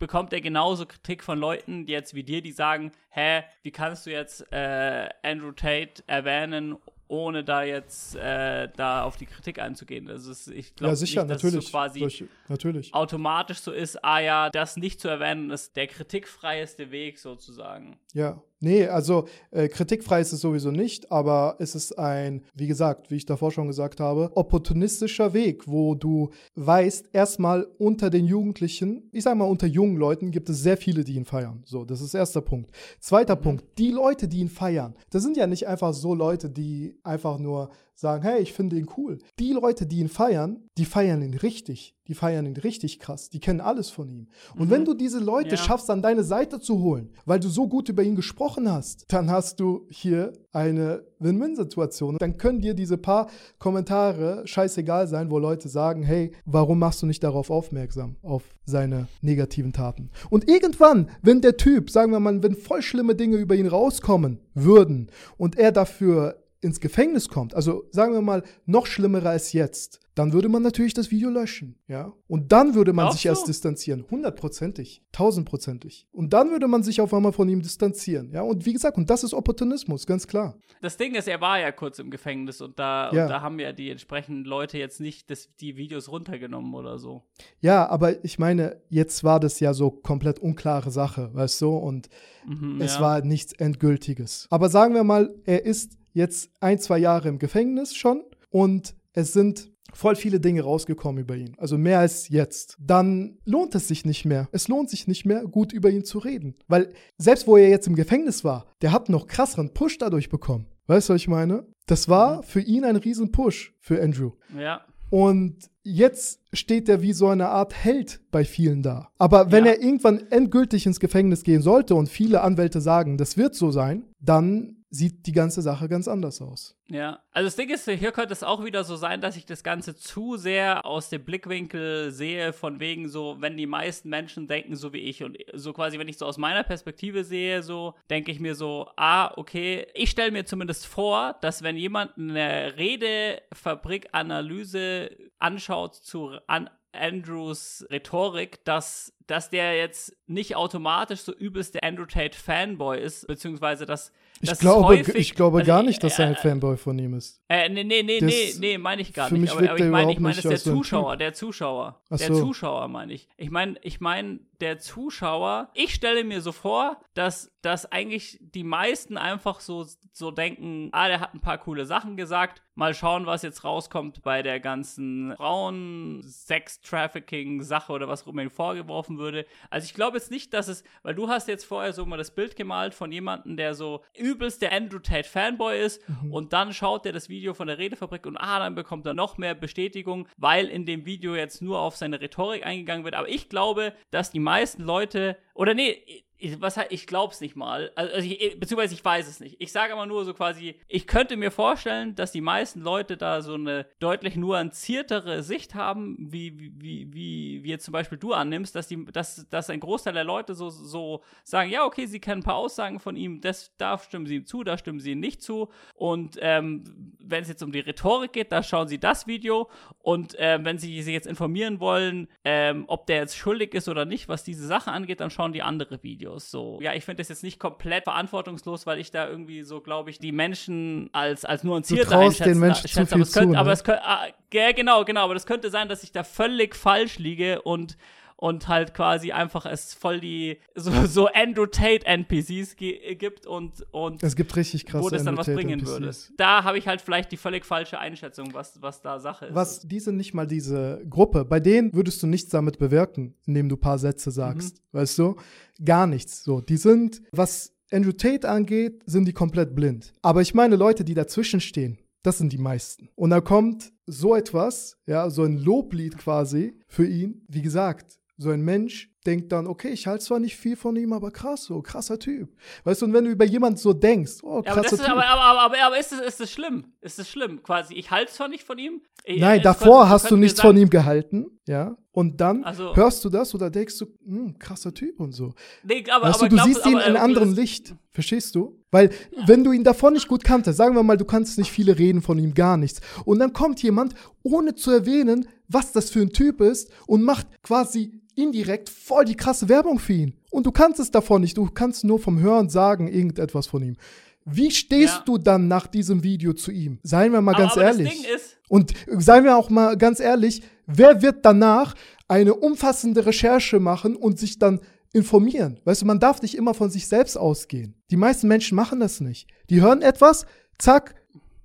Speaker 1: bekommt er genauso Kritik von Leuten jetzt wie dir, die sagen, hä, wie kannst du jetzt äh, Andrew Tate erwähnen, ohne da jetzt äh, da auf die Kritik einzugehen. Also ist, ich glaube
Speaker 2: ja, sicher,
Speaker 1: nicht, dass
Speaker 2: natürlich,
Speaker 1: es so quasi
Speaker 2: Durch, natürlich.
Speaker 1: automatisch so ist, ah ja, das nicht zu erwähnen, ist der kritikfreieste Weg sozusagen.
Speaker 2: Ja, nee, also äh, kritikfrei ist es sowieso nicht, aber es ist ein, wie gesagt, wie ich davor schon gesagt habe, opportunistischer Weg, wo du weißt, erstmal unter den Jugendlichen, ich sag mal unter jungen Leuten gibt es sehr viele, die ihn feiern. So, das ist erster Punkt. Zweiter mhm. Punkt, die Leute, die ihn feiern, das sind ja nicht einfach so Leute, die einfach nur sagen, hey, ich finde ihn cool. Die Leute, die ihn feiern, die feiern ihn richtig. Die feiern ihn richtig krass. Die kennen alles von ihm. Und mhm. wenn du diese Leute ja. schaffst, an deine Seite zu holen, weil du so gut über ihn gesprochen hast, dann hast du hier eine Win-Win-Situation. Dann können dir diese paar Kommentare scheißegal sein, wo Leute sagen, hey, warum machst du nicht darauf aufmerksam, auf seine negativen Taten? Und irgendwann, wenn der Typ, sagen wir mal, wenn voll schlimme Dinge über ihn rauskommen würden und er dafür ins Gefängnis kommt, also sagen wir mal noch schlimmer als jetzt, dann würde man natürlich das Video löschen, ja. Und dann würde man Auch sich so? erst distanzieren, hundertprozentig, tausendprozentig. Und dann würde man sich auf einmal von ihm distanzieren, ja. Und wie gesagt, und das ist Opportunismus, ganz klar.
Speaker 1: Das Ding ist, er war ja kurz im Gefängnis und da, ja. und da haben ja die entsprechenden Leute jetzt nicht das, die Videos runtergenommen oder so.
Speaker 2: Ja, aber ich meine, jetzt war das ja so komplett unklare Sache, weißt du, und mhm, es ja. war nichts Endgültiges. Aber sagen wir mal, er ist jetzt ein, zwei Jahre im Gefängnis schon und es sind voll viele Dinge rausgekommen über ihn, also mehr als jetzt, dann lohnt es sich nicht mehr. Es lohnt sich nicht mehr, gut über ihn zu reden. Weil selbst wo er jetzt im Gefängnis war, der hat noch krasseren Push dadurch bekommen. Weißt du, was ich meine? Das war mhm. für ihn ein riesen Push für Andrew.
Speaker 1: Ja.
Speaker 2: Und jetzt steht er wie so eine Art Held bei vielen da. Aber wenn ja. er irgendwann endgültig ins Gefängnis gehen sollte und viele Anwälte sagen, das wird so sein, dann sieht die ganze Sache ganz anders aus.
Speaker 1: Ja, also das Ding ist, hier könnte es auch wieder so sein, dass ich das Ganze zu sehr aus dem Blickwinkel sehe, von wegen so, wenn die meisten Menschen denken so wie ich und so quasi, wenn ich so aus meiner Perspektive sehe, so denke ich mir so, ah, okay, ich stelle mir zumindest vor, dass wenn jemand eine Redefabrik-Analyse anschaut zu an Andrews Rhetorik, dass, dass der jetzt nicht automatisch so übelst der Andrew Tate Fanboy ist, beziehungsweise dass
Speaker 2: ich glaube, häufig, ich glaube also gar nicht, dass er ein Fanboy von ihm ist.
Speaker 1: Äh, nee, nee, nee, nee, nee, meine ich gar nicht. Aber, aber ich meine, ich meine, das ist der Zuschauer, der Zuschauer. Ach der so. Zuschauer meine ich. Ich meine, ich meine, der Zuschauer, ich stelle mir so vor, dass, dass eigentlich die meisten einfach so, so denken, ah, der hat ein paar coole Sachen gesagt. Mal schauen, was jetzt rauskommt bei der ganzen Frauen-Sex-Trafficking-Sache oder was mir vorgeworfen würde. Also ich glaube jetzt nicht, dass es, weil du hast jetzt vorher so mal das Bild gemalt von jemandem, der so übelst der Andrew Tate Fanboy ist mhm. und dann schaut er das Video von der Redefabrik und ah, dann bekommt er noch mehr Bestätigung, weil in dem Video jetzt nur auf seine Rhetorik eingegangen wird. Aber ich glaube, dass die meisten Leute, oder nee, ich, was ich glaub's nicht mal. Also, also ich, beziehungsweise ich weiß es nicht. Ich sage aber nur so quasi, ich könnte mir vorstellen, dass die meisten Leute da so eine deutlich nuanciertere Sicht haben, wie, wie, wie, wie jetzt zum Beispiel du annimmst, dass die, dass, dass ein Großteil der Leute so, so sagen, ja, okay, sie kennen ein paar Aussagen von ihm, das, da stimmen sie ihm zu, da stimmen sie ihm nicht zu. Und ähm, wenn es jetzt um die Rhetorik geht, da schauen sie das Video. Und äh, wenn sie sich jetzt informieren wollen, ähm, ob der jetzt schuldig ist oder nicht, was diese Sache angeht, dann schauen die andere Videos. Videos. So, ja, ich finde das jetzt nicht komplett verantwortungslos, weil ich da irgendwie so, glaube ich, die Menschen als, als nuancierter einschätze.
Speaker 2: Den Menschen zu viel
Speaker 1: aber es könnte,
Speaker 2: zu,
Speaker 1: aber es könnte, ah, ja, genau, genau, aber das könnte sein, dass ich da völlig falsch liege und und halt quasi einfach es voll die so, so Andrew Tate NPCs gibt und und
Speaker 2: es gibt richtig krasse
Speaker 1: wo das dann was bringen NPCs. würde. Da habe ich halt vielleicht die völlig falsche Einschätzung, was was da Sache ist.
Speaker 2: Was die sind nicht mal diese Gruppe. Bei denen würdest du nichts damit bewirken, indem du ein paar Sätze sagst, mhm. weißt du? Gar nichts. So, die sind was Andrew Tate angeht, sind die komplett blind. Aber ich meine Leute, die dazwischen stehen, das sind die meisten. Und da kommt so etwas, ja, so ein Loblied quasi für ihn. Wie gesagt, so ein Mensch denkt dann, okay, ich halte zwar nicht viel von ihm, aber krass, so krasser Typ. Weißt du, und wenn du über jemanden so denkst, oh,
Speaker 1: Ja, aber,
Speaker 2: krasser
Speaker 1: das ist,
Speaker 2: Typ.
Speaker 1: aber, aber, aber, aber, ist, es, ist es schlimm? Ist es schlimm? Quasi, ich halte zwar nicht von ihm. ich-
Speaker 2: Nein, davor
Speaker 1: könnte-
Speaker 2: hast du nichts von ihm gehalten, ja. Und dann
Speaker 1: Also-
Speaker 2: hörst du das oder denkst du, hm, krasser Typ und so.
Speaker 1: Nee, aber,
Speaker 2: weißt du, du
Speaker 1: glaub-
Speaker 2: siehst ihn in anderem
Speaker 1: das-
Speaker 2: Licht. Verstehst du? Weil, wenn du ihn davor nicht gut kanntest, sagen wir mal, du kannst nicht viele reden von ihm, gar nichts. Und dann kommt jemand, ohne zu erwähnen, was das für ein Typ ist, und macht quasi indirekt voll die krasse Werbung für ihn. Und du kannst es davon nicht, du kannst nur vom Hören sagen irgendetwas von ihm. Wie stehst
Speaker 1: Ja.
Speaker 2: du dann nach diesem Video zu ihm? Seien wir mal
Speaker 1: Aber-
Speaker 2: ganz
Speaker 1: aber
Speaker 2: ehrlich. Und seien wir auch mal ganz ehrlich, wer wird danach eine umfassende Recherche machen und sich dann informieren? Weißt du, man darf nicht immer von sich selbst ausgehen. Die meisten Menschen machen das nicht. Die hören etwas, zack,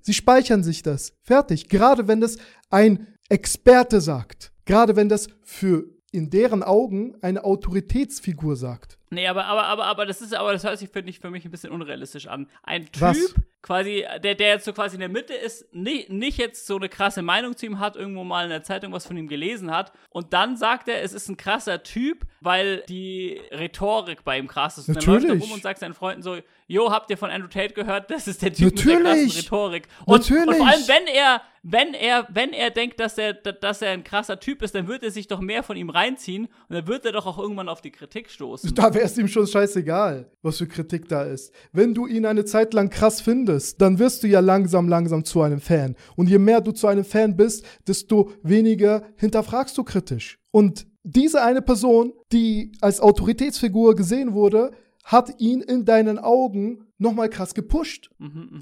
Speaker 2: sie speichern sich das. Fertig. Gerade wenn das ein Experte sagt. Gerade wenn das für in deren Augen eine Autoritätsfigur sagt.
Speaker 1: Nee, aber, aber, aber, aber das ist, aber das hört sich, finde ich, für mich ein bisschen unrealistisch an. Ein Typ,
Speaker 2: Was?
Speaker 1: Quasi, der, der jetzt so quasi in der Mitte ist, nicht, nicht jetzt so eine krasse Meinung zu ihm hat, irgendwo mal in der Zeitung was von ihm gelesen hat, und dann sagt er, es ist ein krasser Typ, weil die Rhetorik bei ihm krass ist. Und dann läuft er
Speaker 2: Natürlich.
Speaker 1: rum und sagt seinen Freunden so, jo, habt ihr von Andrew Tate gehört? Das ist der Typ mit der
Speaker 2: Natürlich.
Speaker 1: krassen Rhetorik. Und,
Speaker 2: Natürlich.
Speaker 1: und vor allem, wenn er, wenn er, wenn er denkt, dass er, dass er ein krasser Typ ist, dann wird er sich doch mehr von ihm reinziehen und dann wird er doch auch irgendwann auf die Kritik stoßen.
Speaker 2: Da wäre es ihm schon scheißegal, was für Kritik da ist. Wenn du ihn eine Zeit lang krass findest, dann wirst du ja langsam, langsam zu einem Fan. Und je mehr du zu einem Fan bist, desto weniger hinterfragst du kritisch. Und diese eine Person, die als Autoritätsfigur gesehen wurde, hat ihn in deinen Augen nochmal krass gepusht.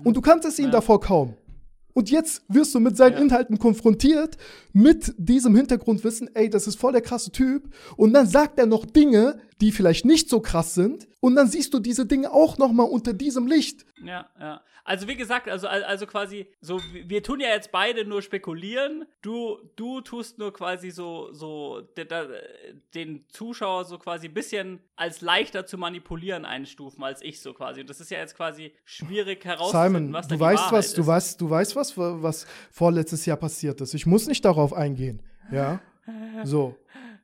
Speaker 2: Und du kanntest ihn davor kaum. Und jetzt wirst du mit seinen Inhalten konfrontiert, mit diesem Hintergrundwissen, ey, das ist voll der krasse Typ. Und dann sagt er noch Dinge, die vielleicht nicht so krass sind. Und dann siehst du diese Dinge auch noch mal unter diesem Licht.
Speaker 1: Ja, ja. Also wie gesagt, also, al- also quasi, so, wir tun ja jetzt beide nur spekulieren. Du, du tust nur quasi so, so de, de, den Zuschauer so quasi ein bisschen als leichter zu manipulieren einstufen als ich so quasi. Und das ist ja jetzt quasi schwierig herauszufinden,
Speaker 2: Simon,
Speaker 1: was da
Speaker 2: du
Speaker 1: die
Speaker 2: weißt
Speaker 1: Wahrheit
Speaker 2: was, du
Speaker 1: ist.
Speaker 2: weißt, du weißt was, was vorletztes Jahr passiert ist. Ich muss nicht darauf eingehen. Ja. So.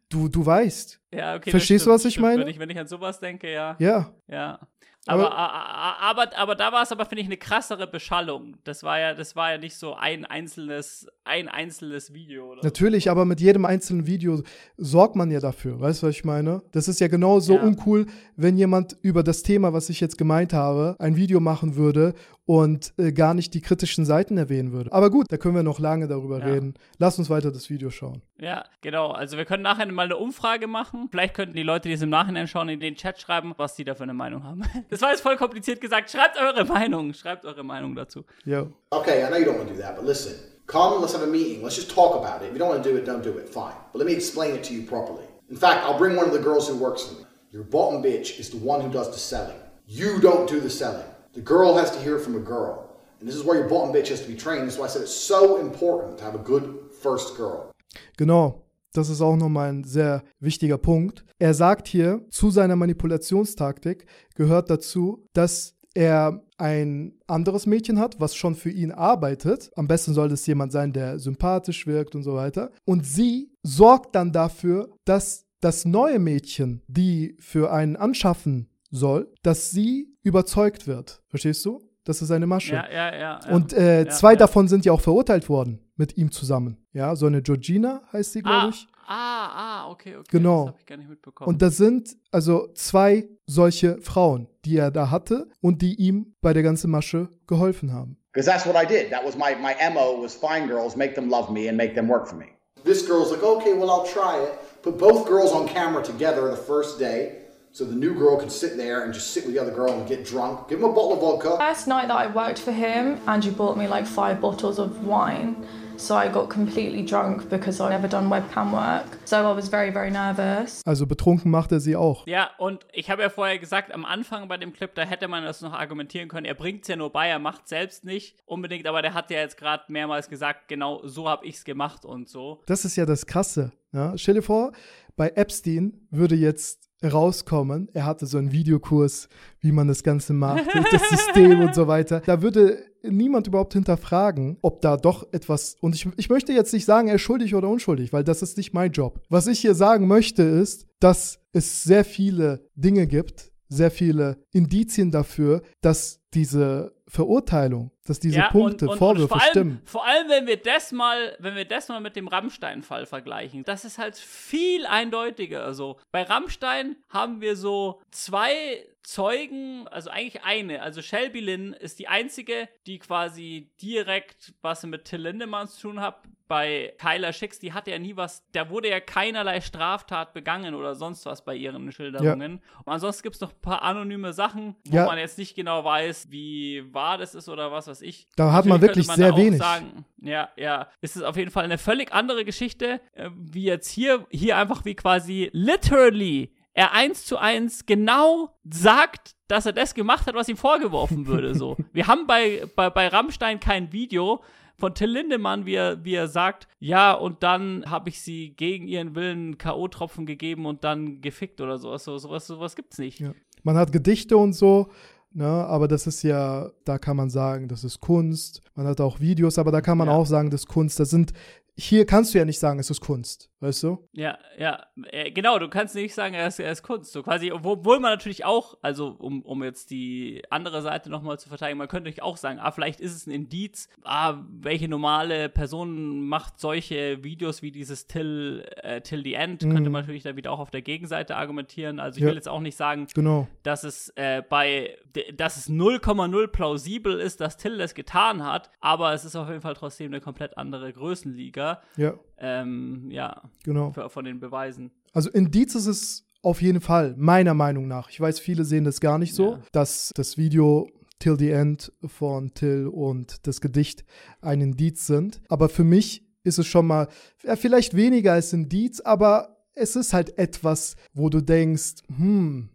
Speaker 2: Du, du weißt.
Speaker 1: Ja, okay,
Speaker 2: Verstehst du, was ich
Speaker 1: stimmt.
Speaker 2: meine?
Speaker 1: Wenn ich, wenn ich an sowas denke, ja.
Speaker 2: Ja.
Speaker 1: Ja.
Speaker 2: Aber-
Speaker 1: Aber, aber, aber, da war es aber, finde ich, eine krassere Beschallung. Das war ja, das war ja nicht so ein einzelnes, ein einzelnes Video. Oder so.
Speaker 2: Natürlich, aber mit jedem einzelnen Video sorgt man ja dafür. Weißt du, was ich meine? Das ist ja genauso
Speaker 1: Ja.
Speaker 2: uncool, wenn jemand über das Thema, was ich jetzt gemeint habe, ein Video machen würde und äh, gar nicht die kritischen Seiten erwähnen würde. Aber gut, da können wir noch lange darüber
Speaker 1: Ja.
Speaker 2: reden. Lass uns weiter das Video schauen.
Speaker 1: Ja, genau. Also wir können nachher mal eine Umfrage machen. Vielleicht könnten die Leute, die es im Nachhinein schauen, in den Chat schreiben, was die da für eine Meinung haben. Das war jetzt voll kompliziert gesagt. Schreibt eure Meinung. Schreibt eure Meinung dazu.
Speaker 2: Jo.
Speaker 6: Okay, I know you don't want to do that, but listen. Come, let's have a meeting. Let's just talk about it. If you don't want to do it, don't do it. Fine. But let me explain it to you properly. In fact, I'll bring one of the girls who works for me. Your bottom bitch is the one who does the selling. You don't do the selling. The girl has to hear it from a girl. And this is where your bottom bitch has to be trained. That's why I said it's so important to have a good first girl.
Speaker 2: Genau. Das ist auch nochmal ein sehr wichtiger Punkt. Er sagt hier, zu seiner Manipulationstaktik gehört dazu, dass er ein anderes Mädchen hat, was schon für ihn arbeitet. Am besten soll es jemand sein, der sympathisch wirkt und so weiter. Und sie sorgt dann dafür, dass das neue Mädchen, die für einen anschaffen soll, dass sie überzeugt wird. Verstehst du? Das ist eine Masche.
Speaker 1: Ja, ja, ja. ja.
Speaker 2: Und äh,
Speaker 1: Ja,
Speaker 2: zwei
Speaker 1: ja.
Speaker 2: davon sind ja auch verurteilt worden mit ihm zusammen. Ja, so eine Georgina heißt sie, glaube
Speaker 1: ah,
Speaker 2: ich.
Speaker 1: ah, ah, okay, okay.
Speaker 2: Genau.
Speaker 1: Das habe ich gar nicht mitbekommen.
Speaker 2: Und das sind also zwei solche Frauen, die er da hatte und die ihm bei der ganzen Masche geholfen haben.
Speaker 3: Because that's what I did. That was my, my MO was find girls, make them love me, and make them work for me.
Speaker 6: This girl's like, okay, well, I'll try it. Put both girls on camera together the first day. So the new girl can sit there and just sit with the other girl and get drunk. Give them a bottle of vodka.
Speaker 7: First night that I worked for him, Andrew bought me like five bottles of wine. So I got completely drunk because I'd never done webcam work. So I was very, very nervous.
Speaker 2: Also betrunken macht er sie auch.
Speaker 1: Ja, und ich habe ja vorher gesagt, am Anfang bei dem Clip, da hätte man das noch argumentieren können. Er bringt es ja nur bei, er macht selbst nicht unbedingt, aber der hat ja jetzt gerade mehrmals gesagt, genau so habe ich es gemacht und so.
Speaker 2: Das ist ja das Krasse. Ja? Stell dir vor, bei Epstein würde jetzt rauskommen. Er hatte so einen Videokurs, wie man das Ganze macht, das System und so weiter. Da würde niemand überhaupt hinterfragen, ob da doch etwas. Und ich, ich möchte jetzt nicht sagen, er ist schuldig oder unschuldig, weil das ist nicht mein Job. Was ich hier sagen möchte, ist, dass es sehr viele Dinge gibt, sehr viele Indizien dafür, dass diese Verurteilung, dass diese
Speaker 1: Ja,
Speaker 2: Punkte,
Speaker 1: und, und,
Speaker 2: Vorwürfe
Speaker 1: und vor allem,
Speaker 2: stimmen.
Speaker 1: Vor allem, wenn wir das mal, wenn wir das mal mit dem Rammstein-Fall vergleichen, das ist halt viel eindeutiger. Also bei Rammstein haben wir so zwei Zeugen, also eigentlich eine. Also Shelby Lynn ist die einzige, die quasi direkt was mit Till Lindemann zu tun hat. Bei Kyla Schicks, die hatte ja nie was, da wurde ja keinerlei Straftat begangen oder sonst was bei ihren Schilderungen. Und ansonsten gibt es noch ein paar anonyme Sachen, wo
Speaker 2: Ja.
Speaker 1: man jetzt nicht genau weiß, wie wahr das ist oder was weiß ich.
Speaker 2: Da hat man wirklich
Speaker 1: könnte
Speaker 2: sehr wenig.
Speaker 1: Sagen, ja, ja, es ist auf jeden Fall eine völlig andere Geschichte, äh, wie jetzt hier, hier einfach wie quasi literally er eins zu eins genau sagt, dass er das gemacht hat, was ihm vorgeworfen würde. So. Wir haben bei, bei, bei Rammstein kein Video von Till Lindemann, wie er, wie er sagt, ja, und dann habe ich sie gegen ihren Willen K.O.-Tropfen gegeben und dann gefickt oder sowas. So, sowas, sowas gibt's nicht.
Speaker 2: Ja. Man hat Gedichte und so, ne, aber das ist ja, da kann man sagen, das ist Kunst. Man hat auch Videos, aber da kann man
Speaker 1: Ja.
Speaker 2: auch sagen, das ist Kunst. Das sind, hier kannst du ja nicht sagen, es ist Kunst, weißt du?
Speaker 1: Ja, ja, äh, genau, du kannst nicht sagen, er ist, Kunst. So quasi, obwohl man natürlich auch, also um, um jetzt die andere Seite nochmal zu verteidigen, man könnte natürlich auch sagen, ah, vielleicht ist es ein Indiz, ah, welche normale Person macht solche Videos wie dieses Till, äh, Till the End, könnte man natürlich dann wieder auch auf der Gegenseite argumentieren. Also ich
Speaker 2: Ja.
Speaker 1: will jetzt auch nicht sagen,
Speaker 2: Genau.
Speaker 1: dass es äh, bei dass es 0,0 plausibel ist, dass Till das getan hat, aber es ist auf jeden Fall trotzdem eine komplett andere Größenliga.
Speaker 2: Ja,
Speaker 1: Ähm, ja,
Speaker 2: genau.
Speaker 1: von den Beweisen.
Speaker 2: Also Indiz ist es auf jeden Fall, meiner Meinung nach. Ich weiß, viele sehen das gar nicht so,
Speaker 1: Ja.
Speaker 2: dass das Video Till the End von Till und das Gedicht ein Indiz sind. Aber für mich ist es schon mal, ja, vielleicht weniger als Indiz, aber es ist halt etwas, wo du denkst, hm,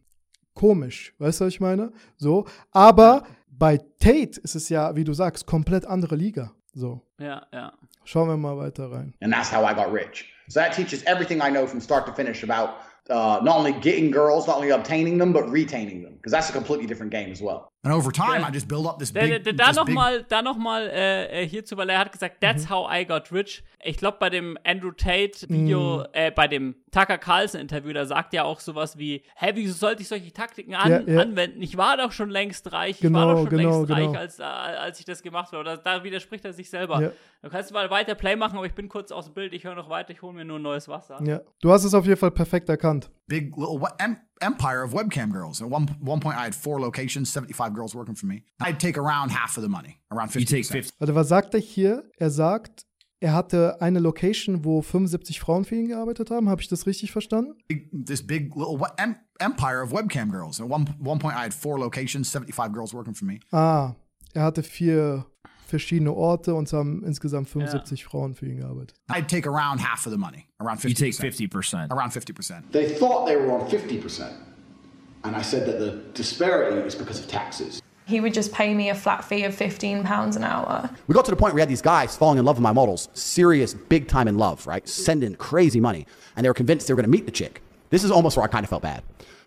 Speaker 2: komisch, weißt du, was ich meine? So, aber bei Tate ist es ja, wie du sagst, komplett andere Liga. So,
Speaker 1: Ja, ja.
Speaker 2: schauen wir mal weiter rein.
Speaker 6: And that's how I got rich. So that teaches everything I know from start to finish about uh, not only getting girls, not only obtaining them, but retaining them. Because that's a completely different game as well.
Speaker 8: And over time,
Speaker 1: Yeah.
Speaker 8: I just build up this big.
Speaker 1: da, da nochmal noch mal, äh, äh, hierzu, weil er hat gesagt, that's how I got rich. Ich glaube, bei dem Andrew Tate-Video, äh, bei dem Tucker Carlson-Interview, da sagt er auch sowas wie, hä, wieso sollte ich solche Taktiken an
Speaker 2: Ja, ja.
Speaker 1: anwenden? Ich war doch schon längst reich.
Speaker 2: Genau,
Speaker 1: ich war doch schon
Speaker 2: genau,
Speaker 1: längst reich,
Speaker 2: genau.
Speaker 1: als, äh, als ich das gemacht habe. Oder da widerspricht er sich selber.
Speaker 2: Ja.
Speaker 1: Du kannst mal weiter Play machen, aber ich bin kurz aus dem Bild. Ich höre noch weiter, ich hole mir nur neues Wasser.
Speaker 2: Ja, du hast es auf jeden Fall perfekt erkannt.
Speaker 8: big little em- empire of webcam girls. At one one point, I had four locations, seventy-five girls working for me. I'd take around half of the money, around fifty.
Speaker 9: You take 50.
Speaker 2: Warte, was sagt er hier? Er sagt, er hatte eine Location, wo 75 Frauen für ihn gearbeitet haben. Habe ich das richtig verstanden?
Speaker 8: This big little empire of webcam girls. At one one point, I had four locations, seventy-five girls working for me.
Speaker 2: Ah, er hatte vier verschiedene Orte und es haben insgesamt 75 Frauen für ihn gearbeitet.
Speaker 8: I'd take around half of the money, around
Speaker 9: You
Speaker 8: fifty.
Speaker 9: take 50%.
Speaker 8: Around fifty percent.
Speaker 6: They thought they were on 50%. And I said that the disparity is because of taxes.
Speaker 7: He would just pay me a flat fee of £15 an hour.
Speaker 10: We got to the point where we had these guys falling in love with my models, serious, big time in love, right? Sending crazy money. And they were convinced they were going to meet the chick. This is almost where I kind of felt bad.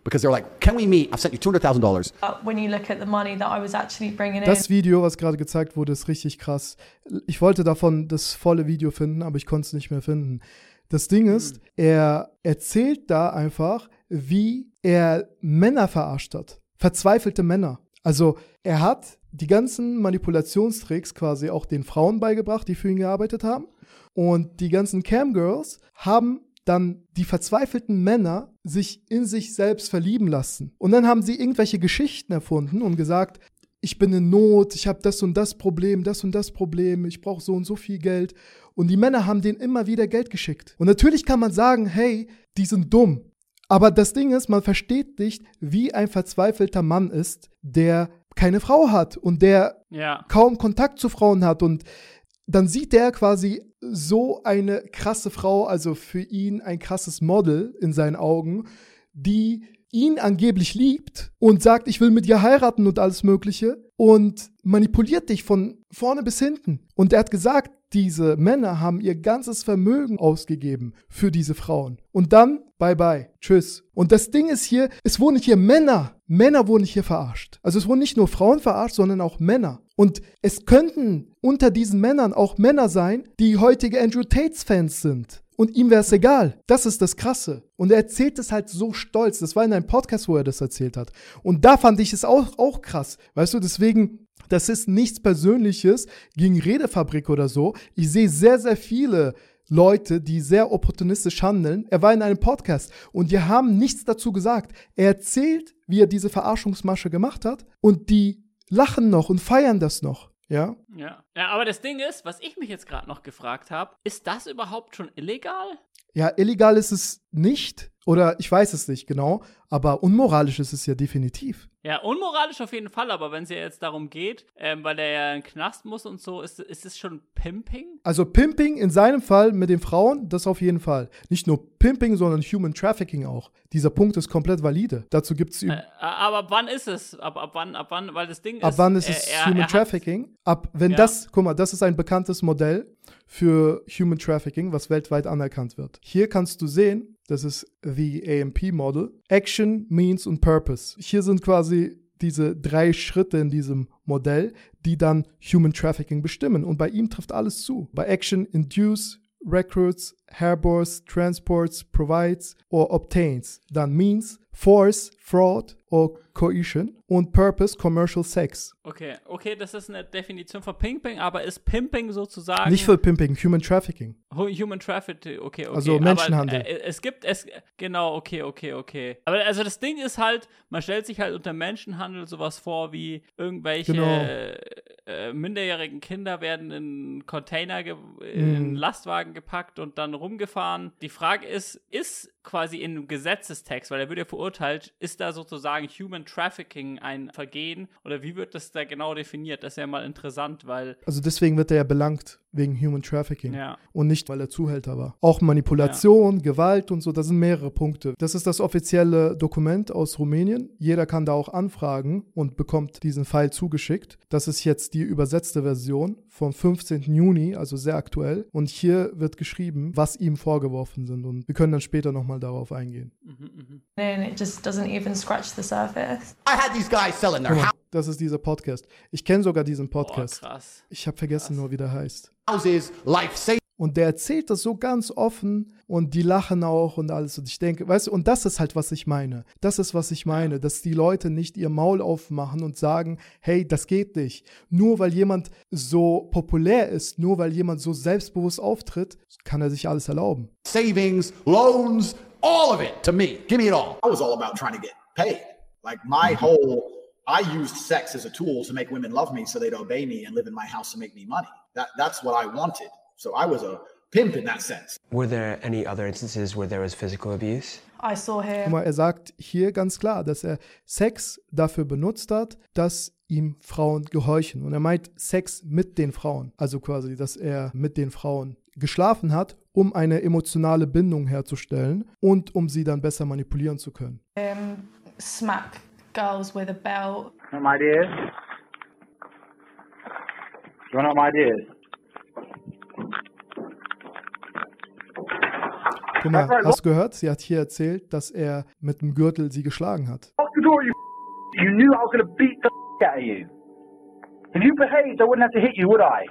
Speaker 10: Because they were like, can we meet? I've sent you $200,000.
Speaker 7: But when you look at the money that I was actually bringing in,
Speaker 2: Das Video, was gerade gezeigt wurde, ist richtig krass. Ich wollte davon das volle Video finden, aber ich konnte es nicht mehr finden. Das Ding ist, er erzählt da einfach, wie er Männer verarscht hat. Verzweifelte Männer. Also er hat die ganzen Manipulationstricks quasi auch den Frauen beigebracht, die für ihn gearbeitet haben. Und die ganzen Camgirls haben dann die verzweifelten Männer sich in sich selbst verlieben lassen. Und dann haben sie irgendwelche Geschichten erfunden und gesagt, ich bin in Not, ich habe das und das Problem, das und das Problem, ich brauche so und so viel Geld. Und die Männer haben denen immer wieder Geld geschickt. Und natürlich kann man sagen, hey, die sind dumm. Aber das Ding ist, man versteht nicht, wie ein verzweifelter Mann ist, der keine Frau hat und der
Speaker 1: Ja.
Speaker 2: kaum Kontakt zu Frauen hat und dann sieht der quasi so eine krasse Frau, also für ihn ein krasses Model in seinen Augen, die ihn angeblich liebt und sagt, ich will mit ihr heiraten und alles Mögliche und manipuliert dich von vorne bis hinten. Und er hat gesagt, diese Männer haben ihr ganzes Vermögen ausgegeben für diese Frauen. Und dann, bye bye, tschüss. Und das Ding ist hier, es wurden hier Männer, Männer wurden hier verarscht. Also es wurden nicht nur Frauen verarscht, sondern auch Männer. Und es könnten unter diesen Männern auch Männer sein, die heutige Andrew Tates Fans sind. Und ihm wäre es egal. Das ist das Krasse. Und er erzählt es halt so stolz. Das war in einem Podcast, wo er das erzählt hat. Und da fand ich es auch, auch krass. Weißt du, deswegen, das ist nichts Persönliches gegen Redefabrik oder so. Ich sehe sehr, sehr viele Leute, die sehr opportunistisch handeln. Er war in einem Podcast und die haben nichts dazu gesagt. Er erzählt, wie er diese Verarschungsmasche gemacht hat und die lachen noch und feiern das noch. Ja?
Speaker 1: Ja. ja, aber das Ding ist, was ich mich jetzt gerade noch gefragt habe, ist das überhaupt schon illegal?
Speaker 2: Ja, illegal ist es nicht. Oder ich weiß es nicht genau, aber unmoralisch ist es ja definitiv.
Speaker 1: Ja, unmoralisch auf jeden Fall, aber wenn es ja jetzt darum geht, ähm, weil der ja in den Knast muss und so, ist, ist es schon Pimping?
Speaker 2: Also Pimping in seinem Fall mit den Frauen, das auf jeden Fall. Nicht nur Pimping, sondern Human Trafficking auch. Dieser Punkt ist komplett valide. Dazu gibt es.
Speaker 1: Äh, aber ab wann ist es? Ab, ab wann, ab wann, weil das Ding ist.
Speaker 2: Ab wann ist es
Speaker 1: er,
Speaker 2: Human
Speaker 1: er
Speaker 2: Trafficking? Ab, wenn
Speaker 1: Ja.
Speaker 2: das, guck mal, das ist ein bekanntes Modell für Human Trafficking, was weltweit anerkannt wird. Hier kannst du sehen, das ist the AMP Model. Action, Means und Purpose. Hier sind quasi diese drei Schritte in diesem Modell, die dann Human Trafficking bestimmen. Und bei ihm trifft alles zu. Bei Action, Induce, Recruits, Harbors, Transports, Provides or Obtains. Dann Means, Force, Fraud or Coercion. Und Purpose, Commercial Sex.
Speaker 1: Okay, okay, das ist eine Definition von Pimping, aber ist Pimping sozusagen.
Speaker 2: Nicht für Pimping, Human Trafficking.
Speaker 1: Hu- Human Trafficking, okay, okay.
Speaker 2: Also Menschenhandel.
Speaker 1: Aber, äh, es gibt, es, genau, okay, okay, okay. Aber also das Ding ist halt, man stellt sich halt unter Menschenhandel sowas vor wie irgendwelche
Speaker 2: Genau.
Speaker 1: äh, minderjährigen Kinder werden in Container, ge in
Speaker 2: Mhm.
Speaker 1: Lastwagen gepackt und dann rumgefahren. Die Frage ist, ist quasi in Gesetzestext, weil er wird ja verurteilt, ist da sozusagen Human Trafficking ein Vergehen oder wie wird das da genau definiert? Das ist ja mal interessant, weil
Speaker 2: Also deswegen wird er ja belangt wegen Human Trafficking.
Speaker 1: Ja.
Speaker 2: Und nicht, weil er Zuhälter war. Auch Manipulation, Gewalt und so, das sind mehrere Punkte. Das ist das offizielle Dokument aus Rumänien. Jeder kann da auch anfragen und bekommt diesen File zugeschickt. Das ist jetzt die übersetzte Version vom 15. Juni, also sehr aktuell. Und hier wird geschrieben, was ihm vorgeworfen sind. Und wir können dann später nochmal darauf eingehen.
Speaker 7: And it just doesn't even scratch the surface.
Speaker 10: I had these guys selling their
Speaker 2: mal, Das ist dieser Podcast. Ich kenne sogar diesen Podcast.
Speaker 1: krass.
Speaker 2: Ich habe vergessen nur, wie der heißt.
Speaker 10: houses, life saving.
Speaker 2: Und der erzählt das so ganz offen und die lachen auch und alles. Und ich denke, weißt du, und das ist halt, was ich meine. Das ist, was ich meine, dass die Leute nicht ihr Maul aufmachen und sagen, hey, das geht nicht. Nur weil jemand so populär ist, nur weil jemand so selbstbewusst auftritt, kann er sich alles erlauben.
Speaker 10: savings, loans, all of it to me. Give me it all.
Speaker 8: I was all about trying to get paid. Like my whole, I used sex as a tool to make women love me so they'd obey me and live in my house to make me money. That, that's what I wanted. So I was a pimp in that sense.
Speaker 9: Were there any other instances where there was physical abuse?
Speaker 7: I saw
Speaker 2: Guck
Speaker 7: him.
Speaker 2: mal, er sagt hier ganz klar, dass er Sex dafür benutzt hat, dass ihm Frauen gehorchen. Und er meint Sex mit den Frauen. Also quasi, dass er mit den Frauen geschlafen hat, um eine emotionale Bindung herzustellen und um sie dann besser manipulieren zu können.
Speaker 7: him smack girls with a belt.
Speaker 11: Some ideas? You want some ideas?
Speaker 2: Guck mal, hast du gehört? Sie hat hier erzählt, dass er mit dem Gürtel sie geschlagen hat.
Speaker 11: You knew I was going to beat the out of you. If you behaved, I wouldn't have to hit you, would I?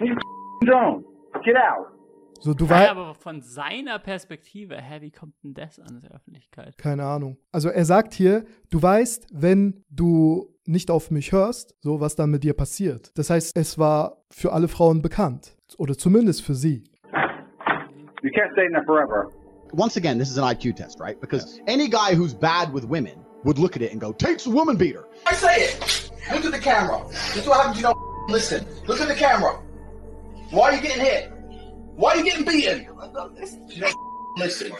Speaker 11: You don't. Get out.
Speaker 2: So, du
Speaker 1: Ja,
Speaker 2: weißt,
Speaker 1: aber von seiner Perspektive, hä, wie kommt denn das an der Öffentlichkeit?
Speaker 2: keine Ahnung. Also er sagt hier, du weißt, wenn du nicht auf mich hörst, so was dann mit dir passiert. Das heißt, es war für alle Frauen bekannt. Oder zumindest für sie.
Speaker 11: You can't stay in there forever.
Speaker 10: Once again, this is an IQ test, right? Because any guy who's bad with women would look at it and go, takes a woman beater.
Speaker 6: I say it. Look at the camera. This is what happens, you know. Listen. Look at the camera. Why are you getting hit? Why are you getting beaten? Listen.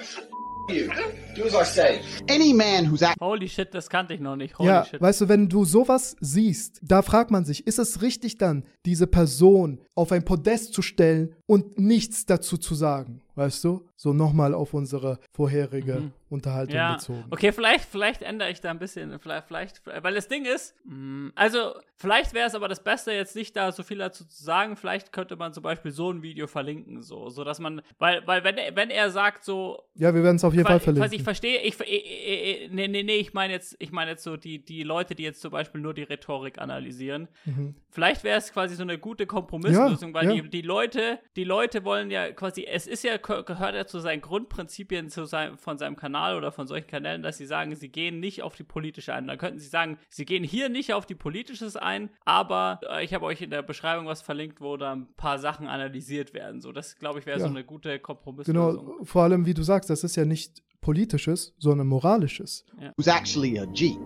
Speaker 6: You. Do as I say.
Speaker 10: Any man who's act-
Speaker 1: Holy shit, das kannte ich noch nicht. Holy
Speaker 2: Ja,
Speaker 1: shit.
Speaker 2: weißt du, wenn du sowas siehst, da fragt man sich, ist es richtig dann, diese Person auf ein Podest zu stellen und nichts dazu zu sagen? Weißt du? So nochmal auf unsere vorherige Unterhaltung
Speaker 1: Ja,
Speaker 2: bezogen.
Speaker 1: okay, vielleicht, vielleicht ändere ich da ein bisschen, vielleicht, vielleicht, weil das Ding ist, mh, also vielleicht wäre es aber das Beste, jetzt nicht da so viel dazu zu sagen, vielleicht könnte man zum Beispiel so ein Video verlinken, so, so dass man, weil, weil wenn, er- wenn er sagt so,
Speaker 2: Ja, wir werden es auf jeden Fall verlinken.
Speaker 1: Was ich verstehe, ich, ich, ich, nee, nee, nee, ich meine jetzt, ich meine jetzt so die, die Leute, die jetzt zum Beispiel nur die Rhetorik analysieren.
Speaker 2: Mhm.
Speaker 1: Vielleicht wäre es quasi so eine gute Kompromisslösung,
Speaker 2: Ja,
Speaker 1: weil
Speaker 2: ja.
Speaker 1: Die, die Leute, die Leute wollen ja quasi, es ist ja, gehört ja zu seinen Grundprinzipien zu seinem, von seinem Kanal oder von solchen Kanälen, dass sie sagen, sie gehen nicht auf die politische ein. Dann könnten sie sagen, sie gehen hier nicht auf die politisches ein, aber äh, ich habe euch in der Beschreibung was verlinkt, wo da ein paar Sachen analysiert werden. So, das glaube ich wäre
Speaker 2: Ja.
Speaker 1: so eine gute Kompromisslösung.
Speaker 2: Genau, vor allem, wie du sagst, das ist ja nicht politisches, sondern moralisches.
Speaker 3: who's actually a G,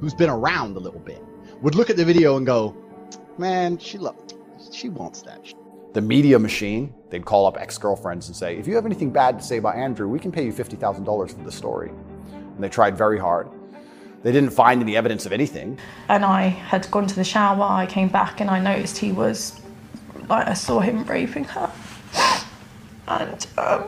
Speaker 3: who's been around a little bit, would look at the video and go, man, she lo- she wants that. Sh-" The media machine, they'd call up ex-girlfriends and say, if you have anything bad to say about Andrew, we can pay you $50,000 for the story. And they tried very hard. They didn't find any evidence of anything.
Speaker 7: And I had gone to the shower, I came back and I noticed he was, like, I saw him raping her. And, um,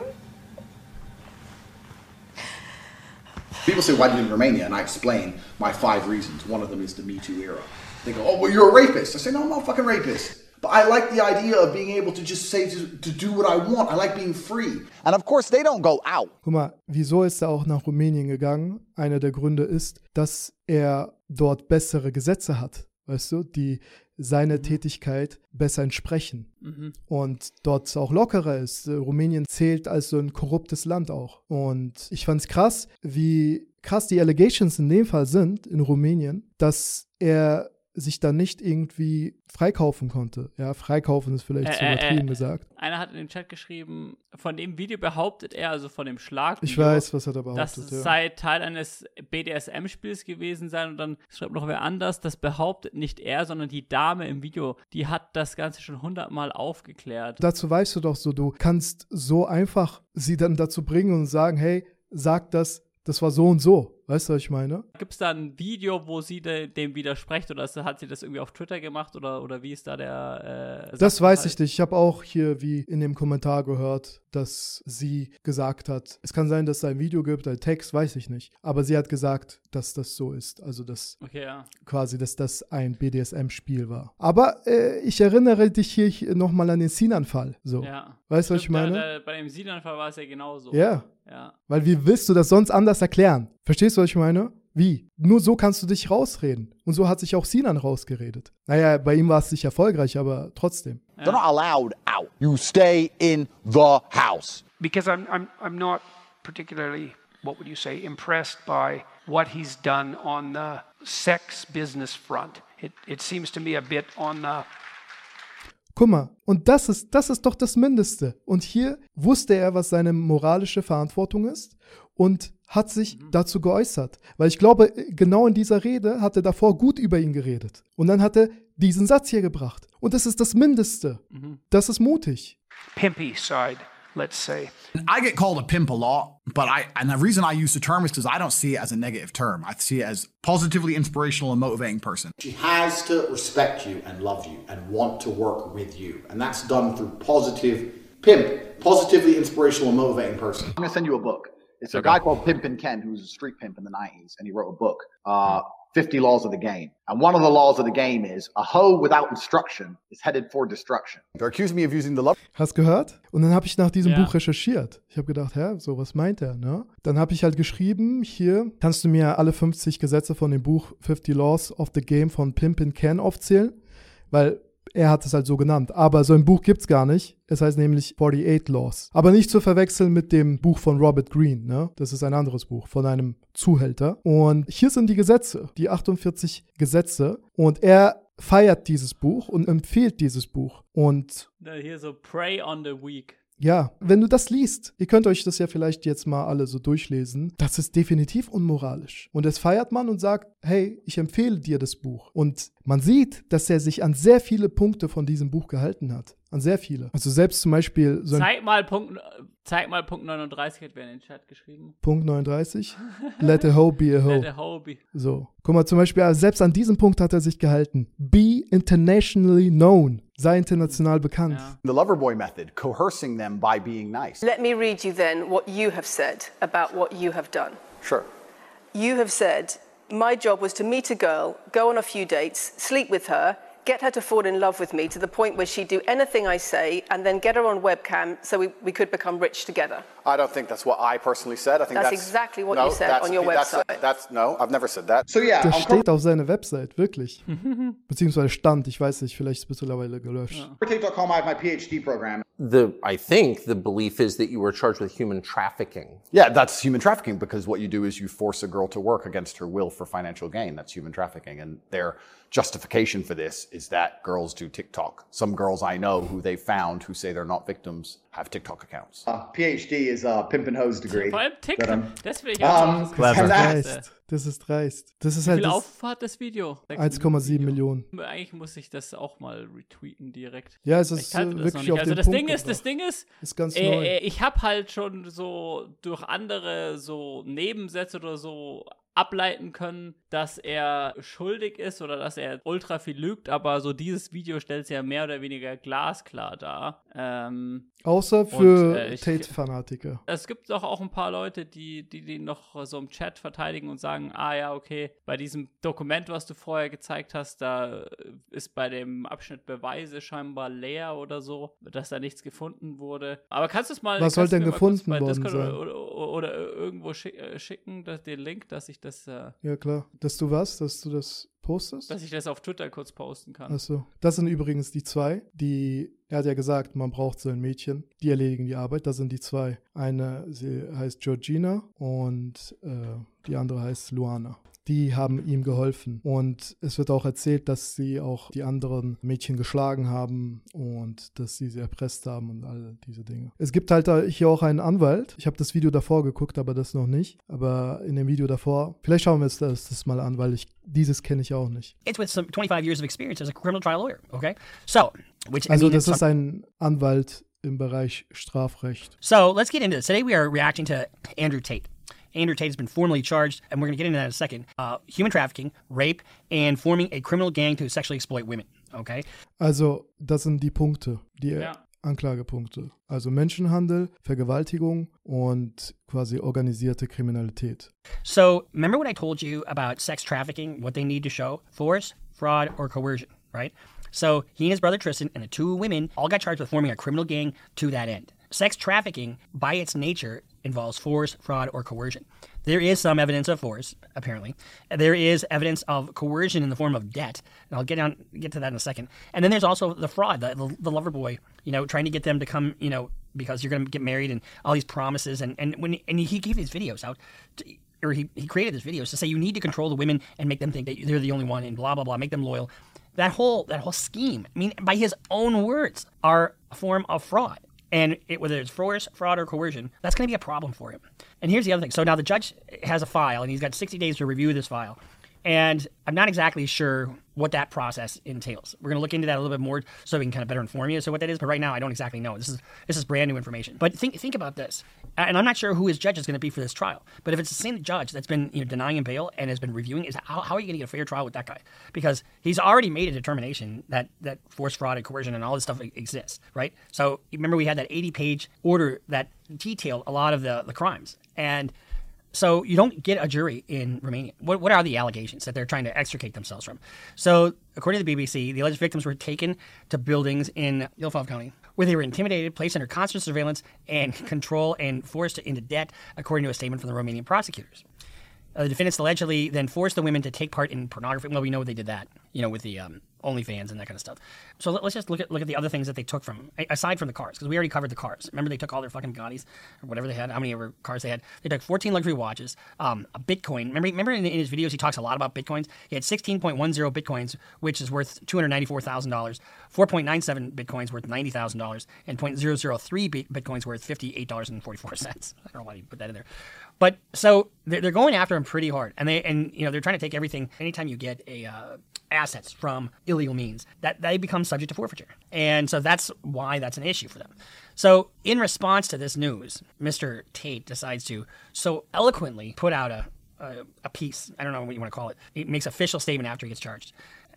Speaker 6: People say, why did you in Romania? And I explain my five reasons. One of them is the Me Too era. They go, oh, well, you're a rapist. I say, no, I'm not a fucking rapist. But I like the idea of being able to just say, to, to do what I want. I like being free.
Speaker 3: And of course, they don't go out.
Speaker 2: Guck mal, wieso ist er auch nach Rumänien gegangen? Einer der Gründe ist, dass er dort bessere Gesetze hat, weißt du, die seiner Tätigkeit besser entsprechen.
Speaker 1: Mhm.
Speaker 2: Und dort auch lockerer ist. Äh, Rumänien zählt als so ein korruptes Land auch. Und ich fand's krass, wie krass die Allegations in dem Fall sind in Rumänien, dass er sich da nicht irgendwie freikaufen konnte. Ja, freikaufen ist vielleicht zu
Speaker 1: Äh, äh,
Speaker 2: übertrieben
Speaker 1: äh,
Speaker 2: gesagt.
Speaker 1: Einer hat in den Chat geschrieben, von dem Video behauptet er, also von dem Schlag.
Speaker 2: Ich weiß, was er da
Speaker 1: dass
Speaker 2: behauptet.
Speaker 1: es
Speaker 2: Ja.
Speaker 1: sei Teil eines BDSM-Spiels gewesen sein und dann schreibt noch wer anders, das behauptet nicht er, sondern die Dame im Video, die hat das Ganze schon hundertmal aufgeklärt.
Speaker 2: Dazu weißt du doch so, du kannst so einfach sie dann dazu bringen und sagen, hey, sag das, das war so und so. Weißt du, was ich meine?
Speaker 1: Gibt es da ein Video, wo sie de dem widerspricht oder ist- hat sie das irgendwie auf Twitter gemacht oder, oder wie ist da der äh,
Speaker 2: Das weiß ich nicht. Ich habe auch hier wie in dem Kommentar gehört, dass sie gesagt hat, es kann sein, dass es ein Video gibt, ein Text, weiß ich nicht. Aber sie hat gesagt, dass das so ist. Also, dass
Speaker 1: Okay, ja.
Speaker 2: quasi, dass das ein BDSM-Spiel war. Aber äh, ich erinnere dich hier nochmal an den Sinan-Fall. So.
Speaker 1: ja.
Speaker 2: Weißt du, was ich meine?
Speaker 1: Da, da, bei dem Sinan-Fall war es ja genauso.
Speaker 2: Ja.
Speaker 1: Ja.
Speaker 2: Weil wie willst du das sonst anders erklären? Verstehst du, was ich meine? Wie? Nur so kannst du dich rausreden. Und so hat sich auch Sinan rausgeredet. Naja, bei ihm war es nicht erfolgreich, aber trotzdem.
Speaker 3: They're not allowed out. You stay in the house.
Speaker 12: because I'm, I'm, I'm not particularly, what would you say, impressed by what he's done on the sex business front. It, it seems to me a bit on the
Speaker 2: Guck mal, und das ist, das ist doch das Mindeste. Und hier wusste er, was seine moralische Verantwortung ist und hat sich dazu geäußert. Weil ich glaube, genau in dieser Rede hat er davor gut über ihn geredet. Und dann hat er diesen Satz hier gebracht. Und das ist das Mindeste. Das ist mutig.
Speaker 12: pimpy side, let's say.
Speaker 8: I get called a pimp a lot, but I and the reason I use the term is because I don't see it as a negative term. I see it as positively inspirational and motivating person.
Speaker 6: She has to respect you and love you and want to work with you. And that's done through positive pimp, positively inspirational and motivating person.
Speaker 8: I'm gonna send you a book. It's a
Speaker 6: Okay.
Speaker 8: guy called Pimpin' Ken, who's a street pimp in the 90s, and he wrote a book, uh, 50 Laws of the Game. And one of the laws of the game is a hoe without instruction is headed for destruction.
Speaker 3: They're accusing me of using the love.
Speaker 2: Hast gehört? Und dann habe ich nach diesem
Speaker 3: Ja.
Speaker 2: Buch recherchiert. Ich habe gedacht, hä, so was meint er, ne? Dann habe ich halt geschrieben, hier kannst du mir alle 50 Gesetze von dem Buch 50 Laws of the Game von Pimpin Ken aufzählen, weil er hat es halt so genannt. Aber so ein Buch gibt's gar nicht. Es heißt nämlich 48 Laws. Aber nicht zu verwechseln mit dem Buch von Robert Greene, ne? Das ist ein anderes Buch von einem Zuhälter. Und hier sind die Gesetze, die 48 Gesetze. Und er feiert dieses Buch und empfiehlt dieses Buch. Und
Speaker 1: Hier so Prey on the Weak.
Speaker 2: Ja, wenn du das liest, ihr könnt euch das ja vielleicht jetzt mal alle so durchlesen, das ist definitiv unmoralisch. Und das feiert man und sagt, hey, ich empfehle dir das Buch. Und man sieht, dass er sich an sehr viele Punkte von diesem Buch gehalten hat. An sehr viele. Also selbst zum Beispiel so
Speaker 1: Zeig mal Punkt, zeig mal Punkt 39, hat wer in den Chat geschrieben.
Speaker 2: Punkt 39, let a hoe be a hoe.
Speaker 1: Let a hoe be.
Speaker 2: So, guck mal, zum Beispiel, also selbst an diesem Punkt hat er sich gehalten. Be internationally known. Sei international bekannt.
Speaker 3: The Loverboy method, coercing them by being nice.
Speaker 13: Let me read you then what you have said about what you have done.
Speaker 3: Sure.
Speaker 13: You have said, My job was to meet a girl, go on a few dates, sleep with her, get her to fall in love with me to the point where she'd do anything I say, and then get her on webcam so we, we could become rich together.
Speaker 3: I don't think that's what I personally said. I think
Speaker 13: That's
Speaker 3: that's,
Speaker 13: exactly what
Speaker 3: no,
Speaker 13: you said
Speaker 3: that's-
Speaker 13: on your
Speaker 3: that's-
Speaker 13: website.
Speaker 3: That's, that's, no, I've never said that.
Speaker 6: So yeah,
Speaker 2: Das
Speaker 6: on
Speaker 2: steht auf seiner Website, wirklich. Beziehungsweise stand, ich weiß nicht, vielleicht ist es mittlerweile gelöscht.
Speaker 6: CoverTape.com, I have my PhD program.
Speaker 5: The I think the belief is that you were charged with human trafficking.
Speaker 3: Yeah, that's human trafficking because what you do is you force a girl to work against her will for financial gain. That's human trafficking. And their justification for this is that girls do TikTok. Some girls I know who they found who say they're not victims have TikTok accounts.
Speaker 6: Uh, PhD is a pimp and hose degree.
Speaker 1: Vor allem TikTok. Das will ich
Speaker 6: Um,
Speaker 1: auch
Speaker 2: Das ist dreist. Das ist dreist. Das ist
Speaker 1: Wie
Speaker 2: halt
Speaker 1: viel
Speaker 2: das
Speaker 1: Aufrufe hat das Video?
Speaker 2: 1,7 Millionen.
Speaker 1: Eigentlich muss ich das auch mal retweeten direkt.
Speaker 2: Ja, es ist, äh, wirklich auf
Speaker 1: Also
Speaker 2: den
Speaker 1: das
Speaker 2: Punkt
Speaker 1: Ding ist, das. Ding ist,
Speaker 2: Ist ganz
Speaker 1: äh,
Speaker 2: neu.
Speaker 1: äh, ich habe halt schon so durch andere so Nebensätze oder so ableiten können, dass er schuldig ist oder dass er ultra viel lügt, aber so dieses Video stellt es ja mehr oder weniger glasklar dar. Ähm,
Speaker 2: Außer für
Speaker 1: äh,
Speaker 2: Tate-Fanatiker.
Speaker 1: es gibt doch auch ein paar Leute, die, die die noch so im Chat verteidigen und sagen, ah ja, okay, bei diesem Dokument, was du vorher gezeigt hast, da ist bei dem Abschnitt Beweise scheinbar leer oder so, dass da nichts gefunden wurde. Aber kannst du es mal
Speaker 2: Was soll denn gefunden worden sein?
Speaker 1: Oder, oder, oder irgendwo schick, äh, schicken, den Link, dass ich das, äh,
Speaker 2: Ja, klar. Dass du was? Dass du das postest?
Speaker 1: dass ich das auf Twitter kurz posten kann.
Speaker 2: Achso. Das sind übrigens die zwei, die, er hat ja gesagt, man braucht so ein Mädchen, die erledigen die Arbeit. Das sind die zwei. Eine, sie heißt Georgina und äh, die andere heißt Luana. Die haben ihm geholfen. Und es wird auch erzählt, dass sie auch die anderen Mädchen geschlagen haben und dass sie sie erpresst haben und all diese Dinge. Es gibt halt hier auch einen Anwalt. Ich habe das Video davor geguckt, aber das noch nicht. Aber in dem Video davor, vielleicht schauen wir uns das, das mal an, weil ich dieses kenne ich auch nicht.
Speaker 14: It's with some 25 years of experience as a criminal trial lawyer. Okay, so which
Speaker 2: Also das ist ein Anwalt im Bereich Strafrecht.
Speaker 14: So let's get into this. Today we are reacting to Andrew Tate. Andrew Tate has been formally charged, and we're going to get into that in a second. Uh, human trafficking, rape, and forming a criminal gang to sexually exploit women. Okay.
Speaker 2: Also das sind die Punkte, die
Speaker 1: Ja.
Speaker 2: Anklagepunkte. Also Menschenhandel, Vergewaltigung und quasi organisierte Kriminalität.
Speaker 14: So remember when I told you about sex trafficking, what they need to show? Force, fraud, or coercion, right? So he and his brother Tristan and the two women all got charged with forming a criminal gang to that end. Sex trafficking, by its nature, involves force, fraud, or coercion. There is some evidence of force, apparently. There is evidence of coercion in the form of debt, and I'll get down get to that in a second. And then there's also the fraud, the, the, the lover boy, you know, trying to get them to come, you know, because you're going to get married and all these promises. And and when and he gave these videos out, to, or he he created these videos to say you need to control the women and make them think that they're the only one, and blah blah blah, make them loyal. That whole that whole scheme, I mean, by his own words, are a form of fraud. And it, whether it's force, fraud, or coercion, that's going to be a problem for him. And here's the other thing. So now the judge has a file, and he's got 60 days to review this file. And I'm not exactly sure what that process entails. We're going to look into that a little bit more so we can kind of better inform you as to what that is. But right now, I don't exactly know. This is this is brand new information. But think think about this. And I'm not sure who his judge is going to be for this trial. But if it's the same judge that's been you know denying him bail and has been reviewing, is how, how are you going to get a fair trial with that guy? Because he's already made a determination that that force, fraud, and coercion and all this stuff exists, right? So remember we had that 80 page order that detailed a lot of the the crimes and. So you don't get a jury in Romania. What, what are the allegations that they're trying to extricate themselves from? So according to the BBC, the alleged victims were taken to buildings in Ilfov County where they were intimidated, placed under constant surveillance and control, and forced into debt, according to a statement from the Romanian prosecutors. Uh, the defendants allegedly then forced the women to take part in pornography. Well, we know they did that, you know, with the um, OnlyFans and that kind of stuff. So let, us just look at look at the other things that they took from aside from the cars, because we already covered the cars. Remember, they took all their fucking Gaudis or whatever they had, how many ever cars they had. They took 14 luxury watches, um, a Bitcoin. Remember, remember in, in his videos he talks a lot about bitcoins. He had 16.10 bitcoins, which is worth 294 thousand dollars. 4.97 bitcoins worth ninety thousand dollars, and 0.003 bi- bitcoins worth fifty eight dollars and forty four cents. I don't know why you put that in there. But so they're, going after him pretty hard, and they and you know they're trying to take everything. Anytime you get a uh, assets from illegal means, that they become subject to forfeiture, and so that's why that's an issue for them. So in response to this news, Mr. Tate decides to so eloquently put out a a, a piece. I don't know what you want to call it. He makes official statement after he gets charged.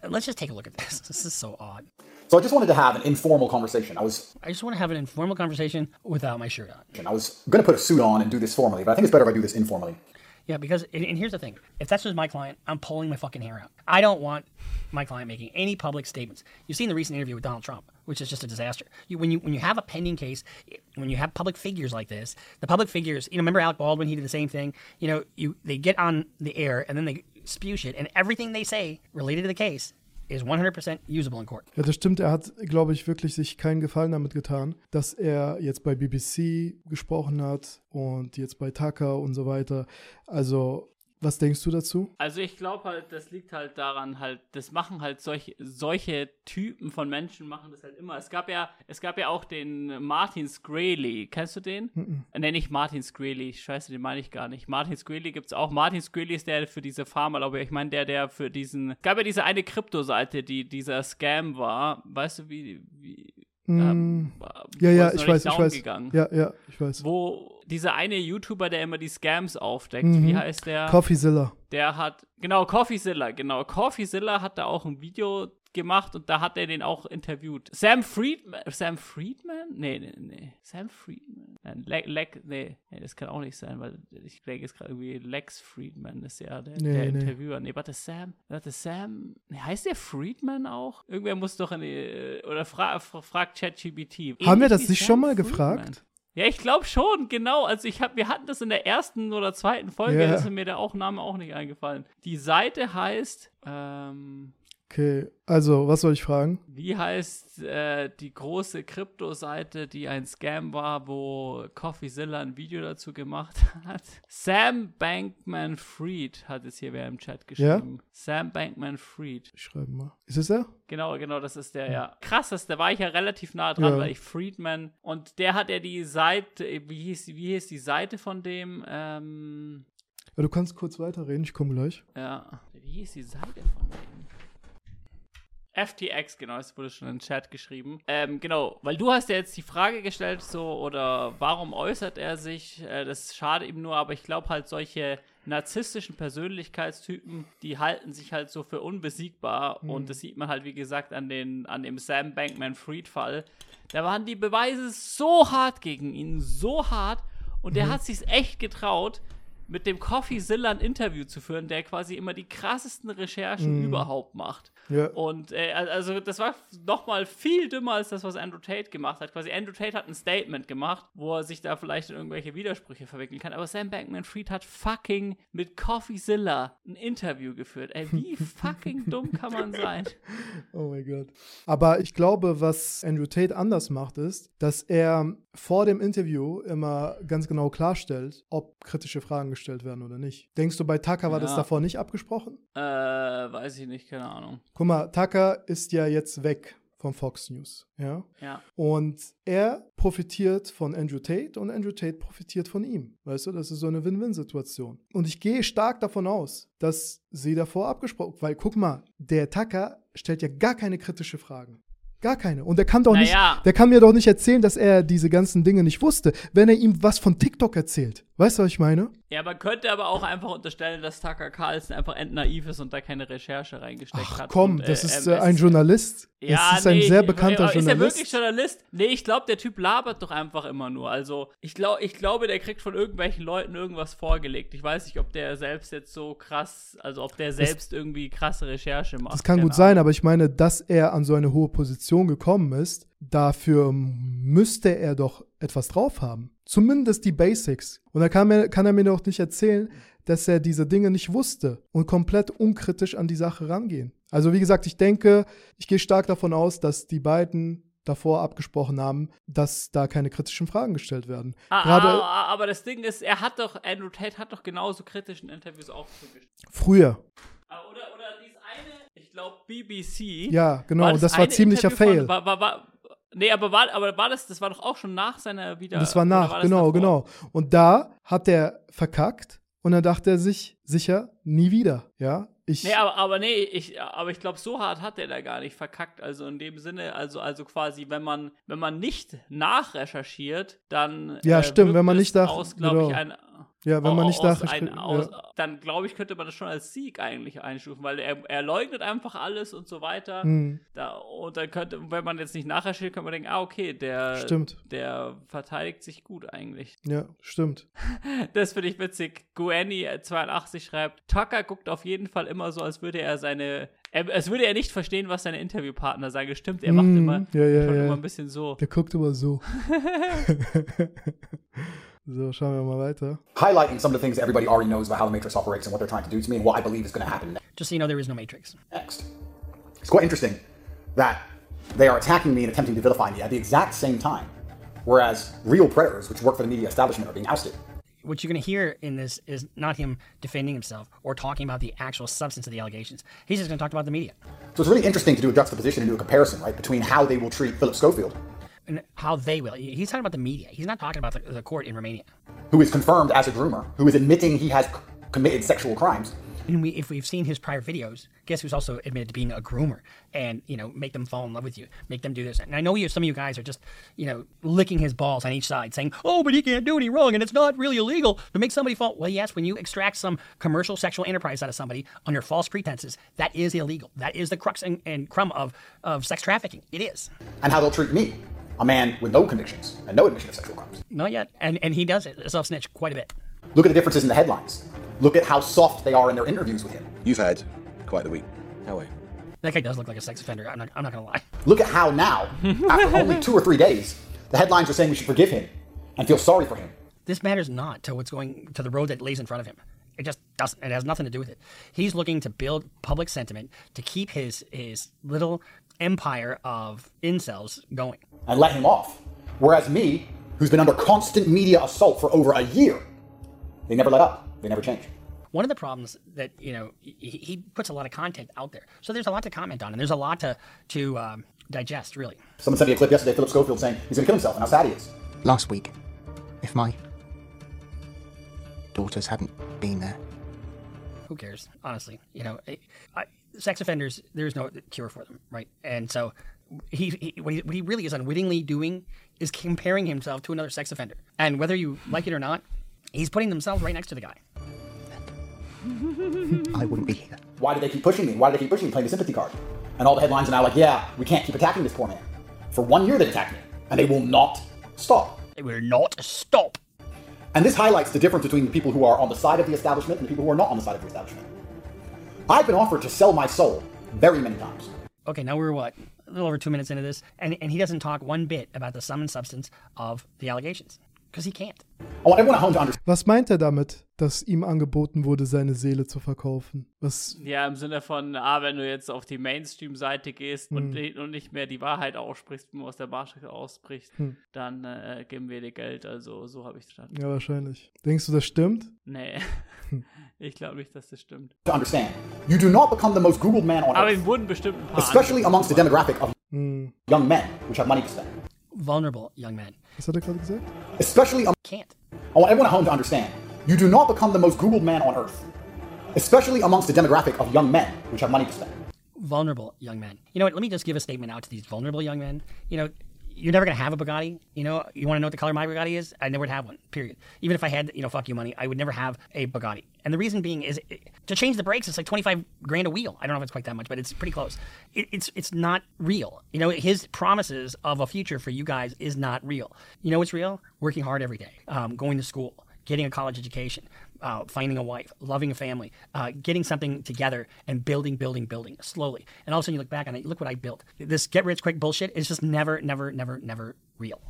Speaker 14: Let's just take a look at this. This is so odd.
Speaker 8: So I just wanted to have an informal conversation. I was
Speaker 14: I just want to have an informal conversation without my shirt on.
Speaker 8: I was going to put a suit on and do this formally, but I think it's better if I do this informally.
Speaker 14: Yeah, because and, here's the thing: if that's just my client, I'm pulling my fucking hair out. I don't want my client making any public statements. You've seen the recent interview with Donald Trump, which is just a disaster. You, when you when you have a pending case, when you have public figures like this, the public figures, you know, remember Alec Baldwin? He did the same thing. You know, you they get on the air and then they spew shit, and everything they say related to the case is 100% usable in court.
Speaker 2: Ja, das stimmt. Er hat, glaube ich, wirklich sich keinen Gefallen damit getan, dass er jetzt bei BBC gesprochen hat und jetzt bei Tucker und so weiter. Also, was denkst du dazu?
Speaker 1: Also ich glaube halt, das liegt halt daran, halt, das machen halt solche, solche Typen von Menschen machen das halt immer. Es gab ja, es gab ja auch den Martin Scraley. Kennst du den?
Speaker 2: Mhm.
Speaker 1: Äh, Nenn ich Martin Scraley. Scheiße, den meine ich gar nicht. Martin Scraley gibt's auch. Martin Scraley ist der für diese Pharma, glaube ich. Ich meine, der, der für diesen. Es gab ja diese eine Kryptoseite, die dieser Scam war. Weißt du, wie. wie
Speaker 2: Mm,
Speaker 1: wo
Speaker 2: ja, ja,
Speaker 1: es
Speaker 2: ich weiß, ich weiß.
Speaker 1: gegangen.
Speaker 2: Ja, ja, ich weiß.
Speaker 1: Wo dieser eine YouTuber, der immer die Scams aufdeckt,
Speaker 2: Mhm.
Speaker 1: wie heißt der?
Speaker 2: Coffeezilla.
Speaker 1: Der hat, genau, Coffeezilla, genau. Coffeezilla hat da auch ein Video gemacht und da hat er den auch interviewt. Sam Friedman, Sam Friedman? Nee, nee, nee. Sam Friedman. Nein, Le Le nee, nee, das kann auch nicht sein, weil ich denke jetzt gerade irgendwie Lex Friedman ist ja der,
Speaker 2: Nee,
Speaker 1: der
Speaker 2: nee.
Speaker 1: Interviewer. Nee, warte, Sam, warte, Sam, nee, heißt der Friedman auch? Irgendwer muss doch in die, oder fra fra fragt ChatGPT.
Speaker 2: Haben wir das nicht
Speaker 1: Sam
Speaker 2: schon mal
Speaker 1: Friedman.
Speaker 2: gefragt?
Speaker 1: Ja, ich glaube schon, genau. Also ich hab, wir hatten das in der ersten oder zweiten Folge,
Speaker 2: Ja.
Speaker 1: ist mir der auch Name auch nicht eingefallen. Die Seite heißt, ähm,
Speaker 2: Okay, also, was soll ich fragen?
Speaker 1: wie heißt äh, die große Krypto-Seite, die ein Scam war, wo CoffeeZilla ein Video dazu gemacht hat? Sam Bankman-Fried hat es hier wer im Chat
Speaker 2: Ja?
Speaker 1: geschrieben. Sam Bankman-Fried.
Speaker 2: Ich schreibe mal. Ist es er?
Speaker 1: Genau, genau, das ist der, ja. Krass, das, da war ich ja relativ nah dran,
Speaker 2: Ja.
Speaker 1: weil ich Friedman und der hat ja die Seite, wie hieß, wie hieß die Seite von dem, ähm,
Speaker 2: Ja, du kannst kurz weiterreden, ich komme gleich.
Speaker 1: ja, wie hieß die Seite von dem? FTX, genau, das wurde schon im Chat geschrieben. Ähm, genau, weil du hast ja jetzt die Frage gestellt, so, oder warum äußert er sich? Äh, das schadet ihm nur, aber ich glaube halt, solche narzisstischen Persönlichkeitstypen, die halten sich halt so für unbesiegbar.
Speaker 2: Mhm.
Speaker 1: Und das sieht man halt, wie gesagt, an, den, an dem Sam Bankman-Fried-Fall. Da waren die Beweise so hart gegen ihn, so hart. Und der
Speaker 2: Mhm.
Speaker 1: hat sich echt getraut, mit dem Coffeezilla ein Interview zu führen, der quasi immer die krassesten Recherchen
Speaker 2: Mhm.
Speaker 1: überhaupt macht.
Speaker 2: Ja.
Speaker 1: Und äh, also das war noch mal viel dümmer als das, was Andrew Tate gemacht hat. Quasi Andrew Tate hat ein Statement gemacht, wo er sich da vielleicht in irgendwelche Widersprüche verwickeln kann. Aber Sam Bankman-Fried hat fucking mit Coffeezilla ein Interview geführt. Ey, wie fucking dumm kann man sein?
Speaker 2: Oh mein Gott. Aber ich glaube, was Andrew Tate anders macht, ist, dass er vor dem Interview immer ganz genau klarstellt, ob kritische Fragen gestellt werden oder nicht. Denkst du, bei Tucker war das
Speaker 1: Ja.
Speaker 2: davor nicht abgesprochen?
Speaker 1: Äh, weiß ich nicht, keine Ahnung.
Speaker 2: Guck mal, Tucker ist ja jetzt weg von Fox News, ja?
Speaker 1: Ja.
Speaker 2: Und er profitiert von Andrew Tate und Andrew Tate profitiert von ihm. Weißt du, das ist so eine Win-Win-Situation. Und ich gehe stark davon aus, dass sie davor abgesprochen, weil guck mal, der Tucker stellt ja gar keine kritischen Fragen. Gar keine. Und der kann doch
Speaker 1: Naja.
Speaker 2: nicht, der kann mir doch nicht erzählen, dass er diese ganzen Dinge nicht wusste, wenn er ihm was von TikTok erzählt. Weißt du, was ich meine?
Speaker 1: Ja, man könnte aber auch einfach unterstellen, dass Tucker Carlson einfach entnaiv ist und da keine Recherche reingesteckt hat.
Speaker 2: Komm,
Speaker 1: und,
Speaker 2: das
Speaker 1: äh,
Speaker 2: ist
Speaker 1: ähm,
Speaker 2: äh, ein Journalist.
Speaker 1: Ja,
Speaker 2: es ist ein
Speaker 1: nee,
Speaker 2: sehr bekannter
Speaker 1: aber Ist er
Speaker 2: Journalist.
Speaker 1: wirklich Journalist? Nee, ich glaube, der Typ labert doch einfach immer nur. Also, ich, glaub, ich glaube, der kriegt von irgendwelchen Leuten irgendwas vorgelegt. Ich weiß nicht, ob der selbst jetzt so krass, also ob der selbst irgendwie krasse Recherche macht.
Speaker 2: Das kann gut sein, aber ich meine, dass er an so eine hohe Position gekommen ist, dafür müsste er doch etwas drauf haben. Zumindest die Basics. Und da kann, mir, kann er mir doch nicht erzählen, dass er diese Dinge nicht wusste und komplett unkritisch an die Sache rangehen. Also wie gesagt, ich denke, ich gehe stark davon aus, dass die beiden davor abgesprochen haben, dass da keine kritischen Fragen gestellt werden.
Speaker 1: Ah,
Speaker 2: Gerade
Speaker 1: ah, aber das Ding ist, er hat doch, Andrew Tate hat doch genauso kritischen Interviews auch
Speaker 2: früher.
Speaker 1: Oder, oder dieses eine, ich glaube, BBC.
Speaker 2: Ja, genau,
Speaker 1: das
Speaker 2: das war ziemlicher
Speaker 1: Interview
Speaker 2: Fail.
Speaker 1: Von, war, war, war, nee, aber war, aber war das, das war doch auch schon nach seiner wieder.
Speaker 2: Das war nach,
Speaker 1: das
Speaker 2: genau,
Speaker 1: davor?
Speaker 2: genau. Und da hat er verkackt und dann dachte er sich sicher nie wieder. Ja, ich.
Speaker 1: Nee, aber, aber nee, ich, aber ich glaube, so hart hat er da gar nicht verkackt. Also in dem Sinne, also, also quasi, wenn man, wenn man nicht nachrecherchiert, dann
Speaker 2: Ja,
Speaker 1: äh,
Speaker 2: stimmt, wenn man nicht nach-
Speaker 1: aus, glaube ich,
Speaker 2: genau.
Speaker 1: ein,
Speaker 2: Ja, wenn man nicht Nachricht
Speaker 1: ein, aus,
Speaker 2: ja.
Speaker 1: dann glaube ich, könnte man das schon als Sieg eigentlich einstufen, weil er, er leugnet einfach alles und so weiter.
Speaker 2: Hm.
Speaker 1: Da, und dann könnte, wenn man jetzt nicht nachrecherchiert, könnte man denken, ah, okay, der,
Speaker 2: Stimmt.
Speaker 1: der verteidigt sich gut eigentlich.
Speaker 2: Ja, stimmt.
Speaker 1: Das finde ich witzig. Guani82 schreibt, Tucker guckt auf jeden Fall immer so, als würde er seine, er, als würde er nicht verstehen, was seine Interviewpartner sagen. Stimmt, er macht
Speaker 2: Hm,
Speaker 1: immer,
Speaker 2: ja, ja, ja.
Speaker 1: immer ein bisschen so.
Speaker 2: Der guckt immer so. so, schauen wir mal weiter.
Speaker 6: Highlighting some of the things that everybody already knows about how the Matrix operates and what they're trying to do to me and what I believe is going to happen next.
Speaker 14: Just so you know, there is no Matrix.
Speaker 6: Next. It's quite interesting that they are attacking me and attempting to vilify me at the exact same time, whereas real predators, which work for the media establishment, are being ousted.
Speaker 14: What you're going to hear in this is not him defending himself or talking about the actual substance of the allegations. He's just going to talk about the media
Speaker 6: So it's really interesting to do a juxtaposition and do a comparison, right, between how they will treat Philip Schofield,
Speaker 14: and how they will. He's talking about the media. He's not talking about the, the court in Romania.
Speaker 6: who is confirmed as a groomer, who is admitting he has committed sexual crimes,
Speaker 14: And we, if we've seen his prior videos, guess who's also admitted to being a groomer and you know make them fall in love with you, make them do this. And I know you, some of you guys are just you know licking his balls on each side, saying, "Oh, but he can't do any wrong, and it's not really illegal to make somebody fall." Well, yes, when you extract some commercial sexual enterprise out of somebody under false pretenses, that is illegal. That is the crux and, and crumb of of sex trafficking. It is.
Speaker 6: and how they'll treat me, a man with no convictions and no admission of sexual crimes.
Speaker 14: Not yet, and and he does it self snitch quite a bit.
Speaker 6: Look at the differences in the headlines. Look at how soft they are in their interviews with him.
Speaker 15: You've had quite the week. How are you?
Speaker 14: That guy does look like a sex offender. I'm not. I'm not gonna lie.
Speaker 6: Look at how now, after only two or three days, the headlines are saying we should forgive him and feel sorry for him.
Speaker 14: This matters not to what's going to the road that lays in front of him. It just doesn't. It has nothing to do with it. He's looking to build public sentiment to keep his his little empire of incels going.
Speaker 6: and let him off. Whereas me, who's been under constant media assault for over a year, they never let up. They never change.
Speaker 14: One of the problems that you know he, he puts a lot of content out there, so there's a lot to comment on, and there's a lot to to um, digest. Really,
Speaker 6: Someone sent me a clip yesterday, Philip Schofield saying he's gonna kill himself and how sad he is.
Speaker 16: Last week, if my daughters hadn't been there,
Speaker 14: who cares? Honestly, you know, I, I, sex offenders, there's no cure for them, right? And so he, he, what he what he really is unwittingly doing is comparing himself to another sex offender, and whether you like it or not, he's putting themselves right next to the guy.
Speaker 16: I wouldn't be here.
Speaker 6: Why do they keep pushing me? Why do they keep pushing me, playing the sympathy card? And all the headlines are now like, yeah, we can't keep attacking this poor man. For one year they've attacked me, and they will not stop.
Speaker 14: They will not stop.
Speaker 6: And this highlights the difference between the people who are on the side of the establishment and the people who are not on the side of the establishment. I've been offered to sell my soul very many times.
Speaker 14: Okay, now we're what a little over two minutes into this, and and he doesn't talk one bit about the sum and substance of the allegations because he can't.
Speaker 6: I want everyone at home to understand.
Speaker 2: Was meint er damit, dass ihm angeboten wurde, seine Seele zu verkaufen? Was,
Speaker 1: Ja, im Sinne von, ah, wenn du jetzt auf die Mainstream-Seite gehst und,
Speaker 2: Hm.
Speaker 1: nicht- und nicht mehr die Wahrheit aussprichst, nur aus der Matrix aussprichst,
Speaker 2: Hm.
Speaker 1: dann äh, geben wir dir Geld. Also, so habe ich es verstanden.
Speaker 2: ja, wahrscheinlich. Denkst du, das stimmt?
Speaker 1: Nee, ich glaube nicht, dass das stimmt.
Speaker 6: To understand, you do not become the most Googled man on
Speaker 1: Aber
Speaker 6: earth,
Speaker 1: ihm wurden bestimmt ein paar
Speaker 6: especially amongst the demographic of
Speaker 2: Hm.
Speaker 6: young men, which have money to spend.
Speaker 14: Vulnerable young men.
Speaker 2: Was hat er gerade gesagt?
Speaker 6: Especially, um,
Speaker 14: Can't.
Speaker 6: I want everyone at home to understand, you do not become the most Googled man on earth, especially amongst the demographic of young men, which have money to spend.
Speaker 14: vulnerable young men. You know what? Let me just give a statement out to these vulnerable young men. You know, you're never gonna have a Bugatti. You know, you want to know what the color of my Bugatti is? I never would have one. Period. Even if I had, you know, fuck you money, I would never have a Bugatti. And the reason being is to change the brakes, it's like 25 grand a wheel. I don't know if it's quite that much, but it's pretty close. It, it's it's not real. You know, his promises of a future for you guys is not real. You know what's real? Working hard every day, um, going to school, getting a college education, uh, finding a wife, loving a family, uh, getting something together, and building, building, building slowly. And all of a sudden you look back on it, look what I built. This get rich quick bullshit is just never, never, never, never real.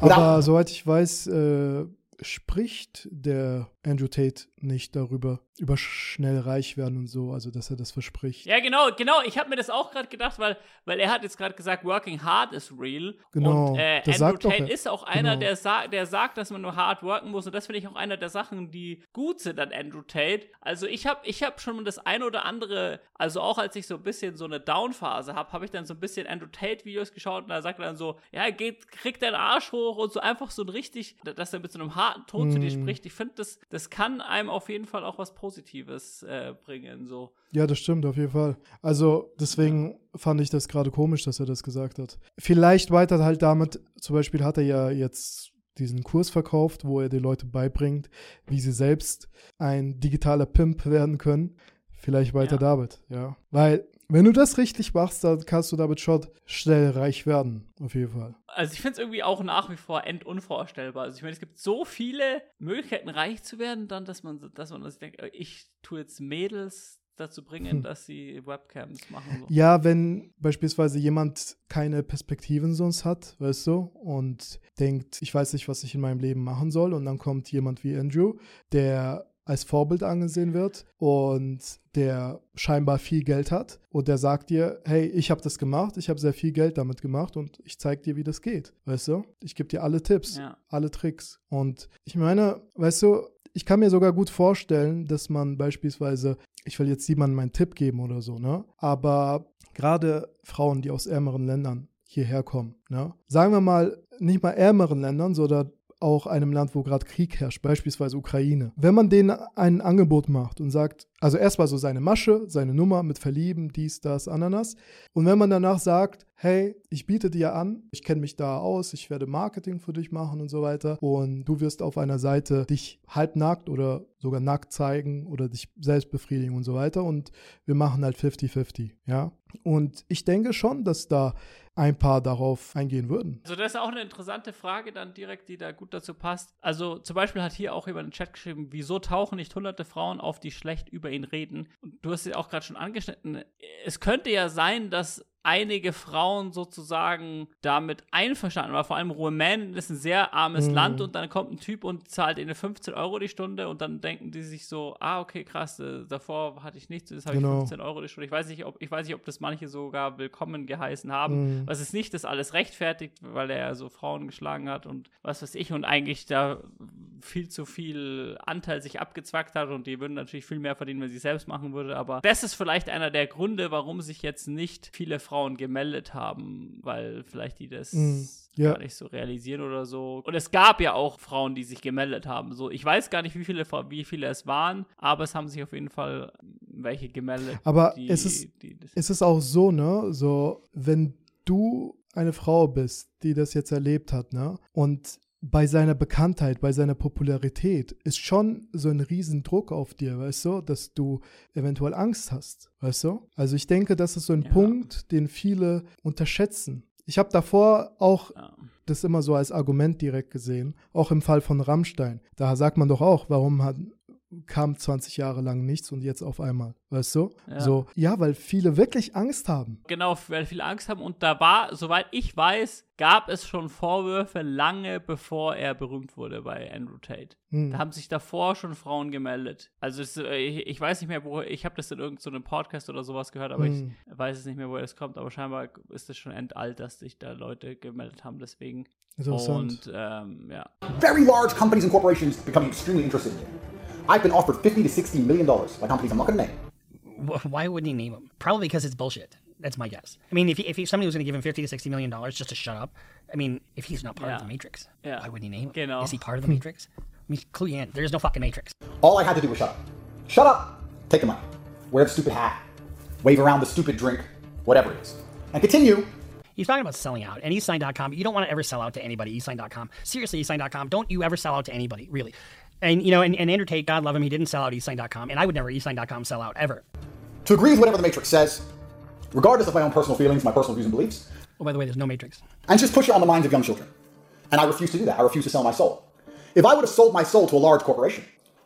Speaker 2: Aber soweit ich weiß, äh, spricht der Andrew Tate nicht darüber, über schnell reich werden und so, also dass er das verspricht.
Speaker 1: Ja, genau, genau. Ich habe mir das auch gerade gedacht, weil, weil er hat jetzt gerade gesagt, working hard is real.
Speaker 2: Genau,
Speaker 1: Und äh, Andrew Tate ist auch einer,
Speaker 2: Genau.
Speaker 1: der, sa der sagt, dass man nur hart worken muss. Und das finde ich auch einer der Sachen, die gut sind an Andrew Tate. Also ich habe ich hab schon das ein oder andere, also auch als ich so ein bisschen so eine Down-Phase habe, habe ich dann so ein bisschen Andrew Tate-Videos geschaut und da sagt er dann so, ja, geht, kriegt deinen Arsch hoch und so einfach so ein richtig, dass er mit so einem harten Ton zu dir
Speaker 2: Mm.
Speaker 1: spricht. Ich finde, das, das kann einem auf jeden Fall auch was Positives äh, bringen. So.
Speaker 2: Ja, das stimmt, auf jeden Fall. Also deswegen fand ich das gerade komisch, dass er das gesagt hat. Vielleicht weiter halt damit, zum Beispiel hat er ja jetzt diesen Kurs verkauft, wo er die Leute beibringt, wie sie selbst ein digitaler Pimp werden können. Vielleicht weiter
Speaker 1: Ja.
Speaker 2: damit, ja. Weil, wenn du das richtig machst, dann kannst du damit schon schnell reich werden, auf jeden Fall.
Speaker 1: Also ich finde es irgendwie auch nach wie vor endunvorstellbar. Also ich meine, es gibt so viele Möglichkeiten, reich zu werden, dann, dass man, dass man sich denkt, äh, ich tue jetzt Mädels dazu bringen,
Speaker 2: Hm.
Speaker 1: dass sie Webcams machen. So.
Speaker 2: Ja, wenn beispielsweise jemand keine Perspektiven sonst hat, weißt du, und denkt, ich weiß nicht, was ich in meinem Leben machen soll, und dann kommt jemand wie Andrew, der als Vorbild angesehen wird und der scheinbar viel Geld hat und der sagt dir, hey, ich habe das gemacht, ich habe sehr viel Geld damit gemacht und ich zeige dir, wie das geht, weißt du? Ich gebe dir alle Tipps,
Speaker 1: Ja.
Speaker 2: alle Tricks und ich meine, weißt du, ich kann mir sogar gut vorstellen, dass man beispielsweise, ich will jetzt niemandem meinen Tipp geben oder so, ne? Aber gerade Frauen, die aus ärmeren Ländern hierher kommen, ne? Sagen wir mal, nicht mal ärmeren Ländern, sondern auch einem Land, wo gerade Krieg herrscht, beispielsweise Ukraine. Wenn man denen ein Angebot macht und sagt, also erstmal so seine Masche, seine Nummer mit Verlieben, dies, das, Ananas. Und wenn man danach sagt, hey, ich biete dir an, ich kenne mich da aus, ich werde Marketing für dich machen und so weiter. Und du wirst auf einer Seite dich halbnackt oder sogar nackt zeigen oder dich selbst befriedigen und so weiter. Und wir machen halt 50-50, ja. Und ich denke schon, dass da ein paar darauf eingehen würden.
Speaker 1: Also das ist auch eine interessante Frage dann direkt, die da gut dazu passt. Also zum Beispiel hat hier auch jemand den Chat geschrieben, wieso tauchen nicht hunderte Frauen auf, die schlecht über ihn reden? Und du hast es auch gerade schon angeschnitten. Es könnte ja sein, dass einige Frauen sozusagen damit einverstanden waren. Vor allem Rumänien ist ein sehr armes
Speaker 2: Mhm.
Speaker 1: Land und dann kommt ein Typ und zahlt ihnen 15 Euro die Stunde und dann denken die sich so, ah, okay, krass, äh, davor hatte ich nichts, jetzt habe
Speaker 2: Genau.
Speaker 1: ich 15 Euro die Stunde. Ich weiß nicht, ob, ich weiß nicht, ob das manche sogar willkommen geheißen haben.
Speaker 2: Mhm.
Speaker 1: Was ist nicht das alles rechtfertigt, weil er so Frauen geschlagen hat und was weiß ich und eigentlich da viel zu viel Anteil sich abgezwackt hat und die würden natürlich viel mehr verdienen, wenn sie es selbst machen würde. Aber das ist vielleicht einer der Gründe, warum sich jetzt nicht viele Frauen gemeldet haben, weil vielleicht die das
Speaker 2: Mhm. Ja.
Speaker 1: gar nicht so realisieren oder so. Und es gab ja auch Frauen, die sich gemeldet haben. So, ich weiß gar nicht, wie viele, wie viele es waren, aber es haben sich auf jeden Fall welche gemeldet.
Speaker 2: Aber
Speaker 1: die,
Speaker 2: es, ist,
Speaker 1: die
Speaker 2: es ist auch so, ne, so, wenn du eine Frau bist, die das jetzt erlebt hat, ne, und bei seiner Bekanntheit, bei seiner Popularität ist schon so ein Riesendruck auf dir, weißt du, dass du eventuell Angst hast, weißt du? Also ich denke, das ist so ein Punkt, den viele unterschätzen. Ich habe davor auch das immer so als Argument direkt gesehen, auch im Fall von Rammstein. Da sagt man doch auch, warum hat, kam 20 Jahre lang nichts und jetzt auf einmal, weißt du?
Speaker 1: Ja.
Speaker 2: So, ja, weil viele wirklich Angst haben.
Speaker 1: Genau, weil viele Angst haben. Und da war, soweit ich weiß, gab es schon Vorwürfe lange bevor er berühmt wurde bei Andrew Tate.
Speaker 2: Hm.
Speaker 1: Da haben sich davor schon Frauen gemeldet. Also es, äh, ich, ich weiß nicht mehr, wo, ich habe das in irgendeinem Podcast oder sowas gehört, aber
Speaker 2: Hm.
Speaker 1: ich weiß es nicht mehr, woher es kommt. Aber scheinbar ist es schon entalt, dass sich da Leute gemeldet haben. Deswegen.
Speaker 2: Interessant.
Speaker 1: Und ähm, ja.
Speaker 8: Very large companies and corporations becoming extremely interested in you. I've been offered 50 to 60 million dollars by companies I'm not going to name.
Speaker 14: Why wouldn't he name him? Probably because it's bullshit. That's my guess. I mean, if, he, if he, somebody was going to give him 50 to 60 million dollars just to shut up, I mean, if he's not part of the Matrix,
Speaker 1: Yeah.
Speaker 14: why wouldn't he name him?
Speaker 1: Genau.
Speaker 14: Is he part of the hmm. Matrix? I mean, clue you in. There's no fucking Matrix.
Speaker 8: All I had to do was shut up. Shut up, take the money, wear the stupid hat, wave around the stupid drink, whatever it is, and continue.
Speaker 14: He's talking about selling out. And eSign.com, you don't want to ever sell out to anybody. eSign.com. Seriously, eSign.com, don't you ever sell out to anybody, really. And, you know, and, and Andrew Tate, God love him, he didn't sell out eSign.com. And I would never eSign.com sell out, ever.
Speaker 8: To agree with whatever the Matrix says, regardless of my own personal feelings, my personal views and beliefs,
Speaker 14: Oh, by the way, there's no Matrix.
Speaker 8: and just push it on the minds of young children. And I refuse to do that. I refuse to sell my soul. If I would have sold my soul to a large corporation,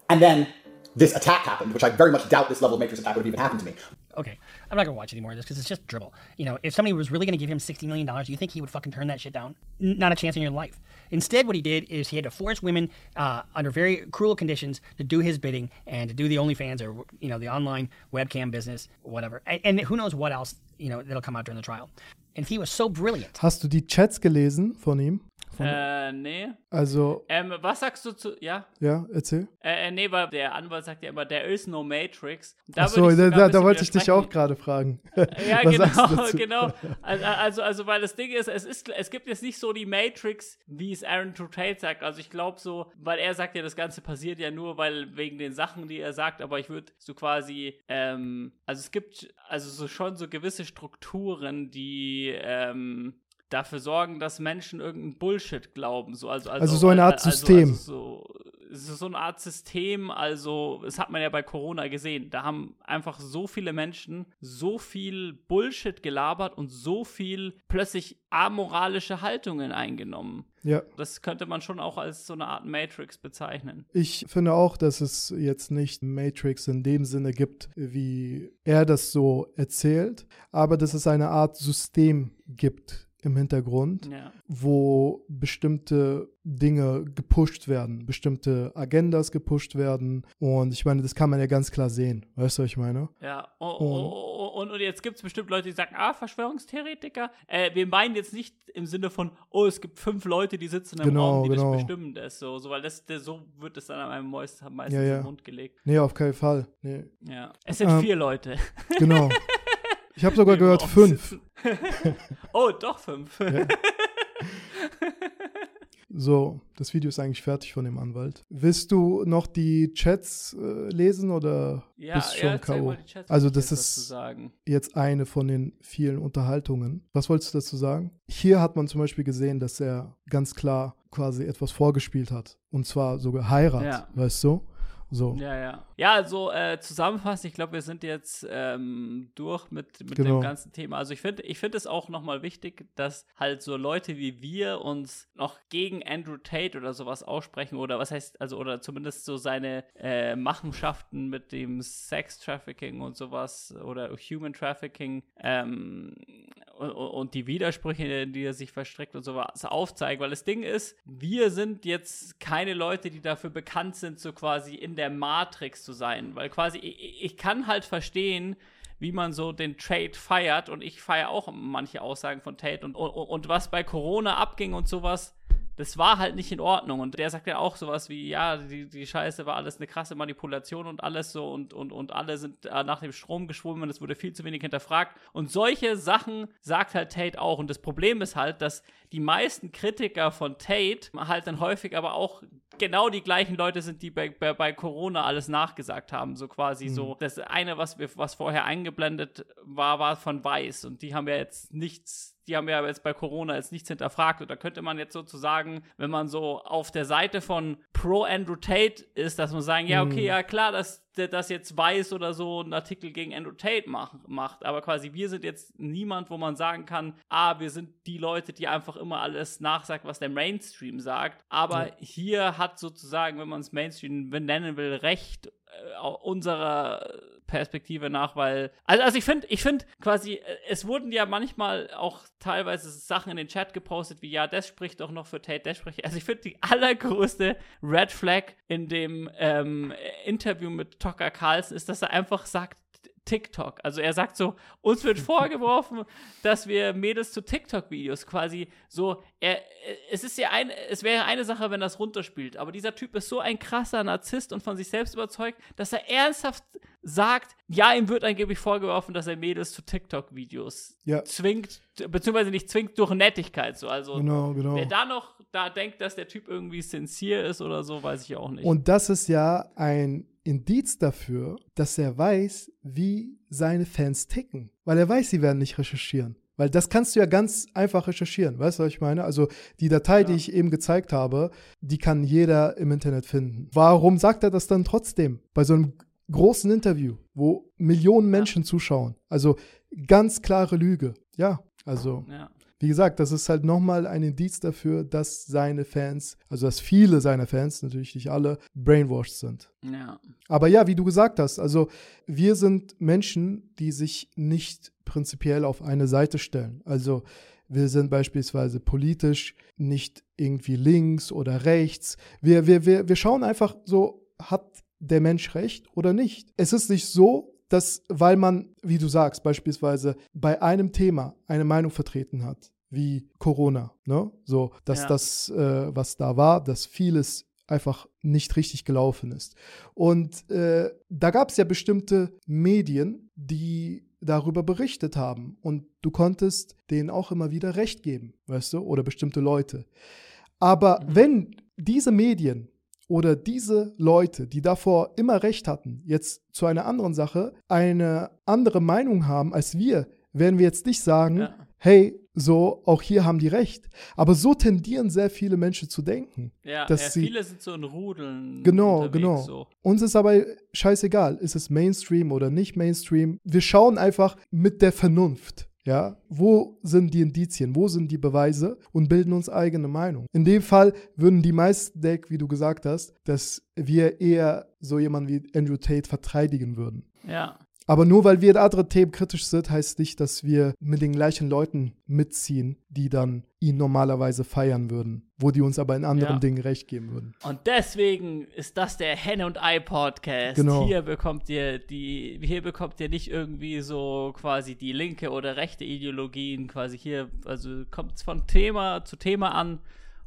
Speaker 8: and then this attack happened, which I very much doubt this level of Matrix attack would have even happened to me,
Speaker 14: Okay, I'm not gonna watch any more of this because it's just dribble. You know, if somebody was really gonna give him sixty million dollars, you think he would fucking turn that shit down? Not a chance in your life. Instead, what he did is he had to force women uh, under very cruel conditions to do his bidding and to do the OnlyFans or you know the online webcam business, whatever. And, and who knows what else you know that'll come out during the trial. And he was so brilliant.
Speaker 2: Hast du die Chats gelesen von ihm? Von,
Speaker 1: Äh, nee.
Speaker 2: also,
Speaker 1: Ähm, was sagst du zu. Ja?
Speaker 2: ja, erzähl.
Speaker 1: Äh, äh, nee, weil der Anwalt sagt ja immer, there is no Matrix.
Speaker 2: Da,
Speaker 1: sogar
Speaker 2: da, da
Speaker 1: bisschen
Speaker 2: wollte ich dich auch gerade fragen.
Speaker 1: Ja,
Speaker 2: Was
Speaker 1: genau, genau. Also, also, also, weil das Ding ist, es ist, es gibt jetzt nicht so die Matrix, wie es Aaron Tate sagt. Also ich glaube so, weil er sagt ja, das Ganze passiert ja nur, weil wegen den Sachen, die er sagt, aber ich würde so quasi, ähm, also es gibt also so schon so gewisse Strukturen, die, ähm, dafür sorgen, dass Menschen irgendeinen Bullshit glauben. So, also,
Speaker 2: Also so eine Art
Speaker 1: also,
Speaker 2: System.
Speaker 1: Also so, es ist so eine Art System, also, das hat man ja bei Corona gesehen. Da haben einfach so viele Menschen so viel Bullshit gelabert und so viel plötzlich amoralische Haltungen eingenommen.
Speaker 2: Ja.
Speaker 1: Das könnte man schon auch als so eine Art Matrix bezeichnen.
Speaker 2: Ich finde auch, dass es jetzt nicht Matrix in dem Sinne gibt, wie er das so erzählt, aber dass es eine Art System gibt im Hintergrund,
Speaker 1: Ja.
Speaker 2: wo bestimmte Dinge gepusht werden, bestimmte Agendas gepusht werden. Und ich meine, das kann man ja ganz klar sehen. Weißt du, was ich meine?
Speaker 1: Ja, und,
Speaker 2: Und-
Speaker 1: und, und jetzt gibt es bestimmt Leute, die sagen, ah, Verschwörungstheoretiker. Äh, wir meinen jetzt nicht im Sinne von, oh, es gibt fünf Leute, die sitzen im
Speaker 2: Genau,
Speaker 1: Raum, die
Speaker 2: genau.
Speaker 1: das bestimmen, das so, so weil das, das, so wird es dann an einem meist, meistens
Speaker 2: Ja, ja.
Speaker 1: den Mund gelegt.
Speaker 2: Nee, auf keinen Fall. Nee.
Speaker 1: Ja. Es sind
Speaker 2: Ähm,
Speaker 1: vier Leute.
Speaker 2: Genau. Ich habe sogar gehört fünf.
Speaker 1: oh, doch fünf.
Speaker 2: Ja. So, das Video ist eigentlich fertig von dem Anwalt. Willst du noch die Chats äh, lesen oder
Speaker 1: Ja,
Speaker 2: bist du
Speaker 1: ja,
Speaker 2: schon
Speaker 1: erzähl
Speaker 2: K.O.?
Speaker 1: mal die Chats,
Speaker 2: Also das ist jetzt eine von den vielen Unterhaltungen. Was wolltest du dazu sagen? Hier hat man zum Beispiel gesehen, dass er ganz klar quasi etwas vorgespielt hat. Und zwar sogar Heirat,
Speaker 1: Ja.
Speaker 2: weißt du? So.
Speaker 1: Ja, ja. Ja, also äh, zusammenfassend, ich glaube, wir sind jetzt ähm, durch mit, mit
Speaker 2: Genau.
Speaker 1: dem ganzen Thema. Also ich finde ich finde es auch nochmal wichtig, dass halt so Leute wie wir uns noch gegen Andrew Tate oder sowas aussprechen oder was heißt, also oder zumindest so seine äh, Machenschaften mit dem Sex Trafficking und sowas oder Human Trafficking ähm, und, und die Widersprüche, in die er sich verstrickt und sowas aufzeigen. Weil das Ding ist, wir sind jetzt keine Leute, die dafür bekannt sind, so quasi in der Matrix zu sein. Weil quasi, ich, ich kann halt verstehen, wie man so den Tate feiert und ich feiere auch manche Aussagen von Tate und, und, und was bei Corona abging und sowas, das war halt nicht in Ordnung. Und der sagt ja auch sowas wie, ja, die, die Scheiße war alles eine krasse Manipulation und alles so und, und, und alle sind äh, nach dem Strom geschwommen und es wurde viel zu wenig hinterfragt. Und solche Sachen sagt halt Tate auch. Und das Problem ist halt, dass die meisten Kritiker von Tate halt dann häufig aber auch genau die gleichen Leute sind, die bei, bei, bei Corona alles nachgesagt haben. So quasi
Speaker 2: Mhm.
Speaker 1: so. Das eine, was, wir, was vorher eingeblendet war, war von Weiß. Und die haben ja jetzt nichts die haben ja jetzt bei Corona jetzt nichts hinterfragt. Und da könnte man jetzt sozusagen, wenn man so auf der Seite von Pro Andrew Tate ist, dass man sagen, ja, okay,
Speaker 2: Mhm.
Speaker 1: ja klar, dass der das jetzt weiß oder so einen Artikel gegen Andrew Tate mach, macht. Aber quasi wir sind jetzt niemand, wo man sagen kann, ah, wir sind die Leute, die einfach immer alles nachsagt, was der Mainstream sagt. Aber
Speaker 2: Ja.
Speaker 1: hier hat sozusagen, wenn man es Mainstream benennen will, recht unserer Perspektive nach, weil also, also ich finde, ich finde quasi, äh, es wurden ja manchmal auch teilweise Sachen in den Chat gepostet, wie ja, das spricht doch noch für Tate, das spricht. Also ich finde die allergrößte Red Flag in dem ähm, Interview mit Tucker Carlson ist, dass er einfach sagt, TikTok. Also er sagt so, uns wird vorgeworfen, dass wir Mädels zu TikTok-Videos quasi so, er, es ist ja ein, es wäre eine Sache, wenn das runterspielt, aber dieser Typ ist so ein krasser Narzisst und von sich selbst überzeugt, dass er ernsthaft sagt, ja, ihm wird angeblich vorgeworfen, dass er Mädels zu TikTok-Videos
Speaker 2: Ja.
Speaker 1: zwingt, beziehungsweise nicht zwingt durch Nettigkeit so. Also
Speaker 2: Genau, genau.
Speaker 1: wer da noch da denkt, dass der Typ irgendwie sincere ist oder so, weiß ich auch nicht.
Speaker 2: Und das ist ja ein Indiz dafür, dass er weiß, wie seine Fans ticken. Weil er weiß, sie werden nicht recherchieren. Weil das kannst du ja ganz einfach recherchieren, weißt du, was ich meine? Also die Datei, die ich eben gezeigt habe, die kann jeder im Internet finden. Warum sagt er das dann trotzdem bei so einem großen Interview, wo Millionen Menschen zuschauen? Also ganz klare Lüge. Ja, also
Speaker 1: Ja.
Speaker 2: Wie gesagt, das ist halt nochmal ein Indiz dafür, dass seine Fans, also dass viele seiner Fans, natürlich nicht alle, brainwashed sind.
Speaker 1: Ja.
Speaker 2: Aber ja, wie du gesagt hast, also wir sind Menschen, die sich nicht prinzipiell auf eine Seite stellen. Also wir sind beispielsweise politisch nicht irgendwie links oder rechts. Wir, wir, wir, wir schauen einfach so, hat der Mensch recht oder nicht? Es ist nicht so, dass, weil man, wie du sagst, beispielsweise bei einem Thema eine Meinung vertreten hat, wie Corona, ne? So, dass
Speaker 1: Ja.
Speaker 2: das, äh, was da war, dass vieles einfach nicht richtig gelaufen ist. Und äh, da gab es ja bestimmte Medien, die darüber berichtet haben. Und du konntest denen auch immer wieder Recht geben, weißt du, oder bestimmte Leute. Aber wenn diese Medien oder diese Leute, die davor immer Recht hatten, jetzt zu einer anderen Sache eine andere Meinung haben als wir, werden wir jetzt nicht sagen, hey, so, auch hier haben die recht. Aber so tendieren sehr viele Menschen zu denken.
Speaker 1: Ja,
Speaker 2: dass
Speaker 1: ja
Speaker 2: sie,
Speaker 1: viele sind so in Rudeln.
Speaker 2: Genau, genau.
Speaker 1: So.
Speaker 2: Uns ist aber scheißegal, ist es Mainstream oder nicht Mainstream. Wir schauen einfach mit der Vernunft. Ja, wo sind die Indizien, wo sind die Beweise und bilden uns eigene Meinung. In dem Fall würden die meisten denken, wie du gesagt hast, dass wir eher so jemanden wie Andrew Tate verteidigen würden.
Speaker 1: Ja.
Speaker 2: Aber nur weil wir andere Themen kritisch sind, heißt nicht, dass wir mit den gleichen Leuten mitziehen, die dann ihn normalerweise feiern würden, wo die uns aber in anderen
Speaker 1: Ja.
Speaker 2: Dingen recht geben würden.
Speaker 1: Und deswegen ist das der Henne und Ei Podcast.
Speaker 2: Genau.
Speaker 1: Hier bekommt ihr die, hier bekommt ihr nicht irgendwie so quasi die linke oder rechte Ideologien quasi hier, also kommt es von Thema zu Thema an.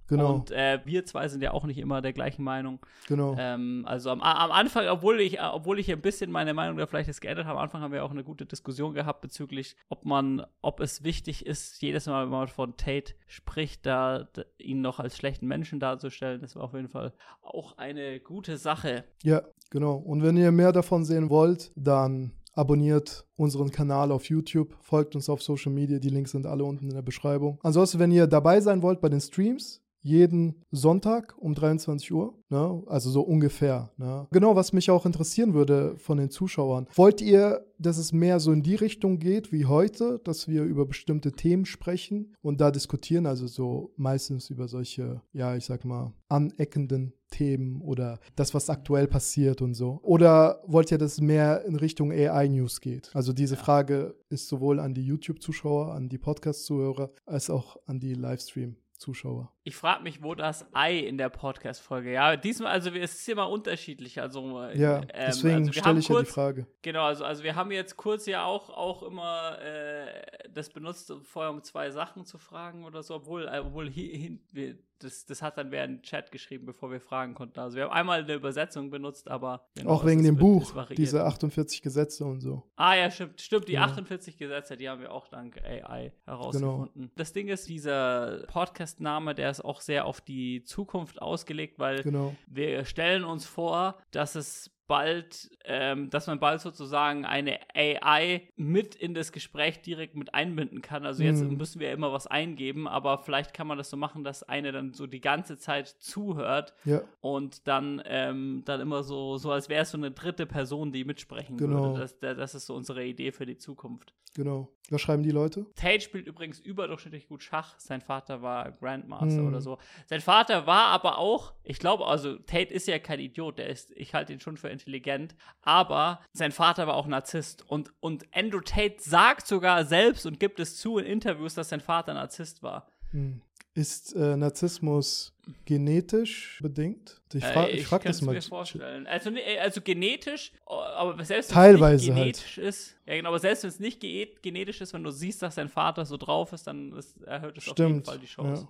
Speaker 2: Genau.
Speaker 1: Und äh, wir zwei sind ja auch nicht immer der gleichen Meinung.
Speaker 2: Genau.
Speaker 1: Ähm, also am, am Anfang, obwohl ich, äh, obwohl ich ein bisschen meine Meinung da vielleicht jetzt geändert habe, am Anfang haben wir auch eine gute Diskussion gehabt bezüglich, ob man, ob es wichtig ist, jedes Mal, wenn man von Tate spricht, da, da ihn noch als schlechten Menschen darzustellen. Das war auf jeden Fall auch eine gute Sache.
Speaker 2: Ja, genau. Und wenn ihr mehr davon sehen wollt, dann abonniert unseren Kanal auf YouTube, folgt uns auf Social Media, die Links sind alle unten in der Beschreibung. Ansonsten, wenn ihr dabei sein wollt bei den Streams, jeden Sonntag um 23 Uhr, ne? also so ungefähr. Ne? Genau, was mich auch interessieren würde von den Zuschauern. Wollt ihr, dass es mehr so in die Richtung geht wie heute, dass wir über bestimmte Themen sprechen und da diskutieren, also so meistens über solche, ja, ich sag mal, aneckenden Themen oder das, was aktuell passiert und so? Oder wollt ihr, dass es mehr in Richtung AI-News geht? Also diese Frage ist sowohl an die YouTube-Zuschauer, an die Podcast-Zuhörer, als auch an die Livestream-Zuschauer.
Speaker 1: Ich frage mich, wo das Ei in der Podcast-Folge. Ja, diesmal, also es ist immer unterschiedlich. Also, äh,
Speaker 2: Ja,
Speaker 1: ähm,
Speaker 2: deswegen
Speaker 1: also
Speaker 2: stelle ich ja die
Speaker 1: kurz-
Speaker 2: Frage.
Speaker 1: Genau, also, also wir haben jetzt kurz ja auch, auch immer äh, das benutzt, vorher um zwei Sachen zu fragen oder so, obwohl, äh, obwohl hier, hin, wir, das, das hat dann während Chat geschrieben, bevor wir fragen konnten. Also wir haben einmal eine Übersetzung benutzt, aber genau,
Speaker 2: auch wegen dem Buch, diese 48 Gesetze und so.
Speaker 1: Ah ja, stimmt, stimmt. Die
Speaker 2: Ja.
Speaker 1: 48 Gesetze, die haben wir auch dank AI herausgefunden. Das Ding ist, dieser Podcast-Name, der ist auch sehr auf die Zukunft ausgelegt, weil
Speaker 2: Genau.
Speaker 1: wir stellen uns vor, dass es bald, ähm, dass man bald sozusagen eine AI mit in das Gespräch direkt mit einbinden kann. Also jetzt
Speaker 2: Mhm.
Speaker 1: müssen wir immer was eingeben, aber vielleicht kann man das so machen, dass eine dann so die ganze Zeit zuhört
Speaker 2: Ja.
Speaker 1: und dann, ähm, dann immer so, so als wäre es so eine dritte Person, die mitsprechen
Speaker 2: Genau.
Speaker 1: würde. Das, das ist so unsere Idee für die Zukunft.
Speaker 2: Genau. Was schreiben die Leute?
Speaker 1: Tate spielt übrigens überdurchschnittlich gut Schach. Sein Vater war Grandmaster
Speaker 2: Hm.
Speaker 1: oder so. Sein Vater war aber auch, ich glaube, also Tate ist ja kein Idiot, der ist, ich halte ihn schon für intelligent, aber sein Vater war auch Narzisst. Und, und Andrew Tate sagt sogar selbst und gibt es zu in Interviews, dass sein Vater Narzisst war.
Speaker 2: Hm. Ist äh, Narzissmus genetisch bedingt? Ich, fra
Speaker 1: Äh,
Speaker 2: ich frage
Speaker 1: kann's
Speaker 2: das mal.
Speaker 1: mir vorstellen. Also, also genetisch, aber selbst wenn es
Speaker 2: halt.
Speaker 1: nicht genetisch ist, ja genau, aber selbst wenn es nicht ge genetisch ist, wenn du siehst, dass dein Vater so drauf ist, dann ist, erhöht es auf jeden
Speaker 2: Stimmt.
Speaker 1: Fall die Chance.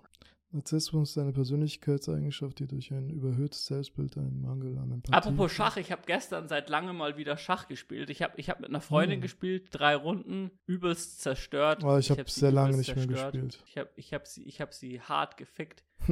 Speaker 2: Narzissmus ist eine Persönlichkeitseigenschaft, die durch ein überhöhtes Selbstbild einen Mangel an Empathie.
Speaker 1: Apropos Schach, ich habe gestern seit langem mal wieder Schach gespielt. Ich habe ich hab mit einer Freundin
Speaker 2: Hm.
Speaker 1: gespielt, drei Runden, übelst zerstört.
Speaker 2: Oh, ich hab
Speaker 1: sie
Speaker 2: sehr lange nicht mehr gespielt.
Speaker 1: Ich habe ich hab sie, ich hab sie hart gefickt.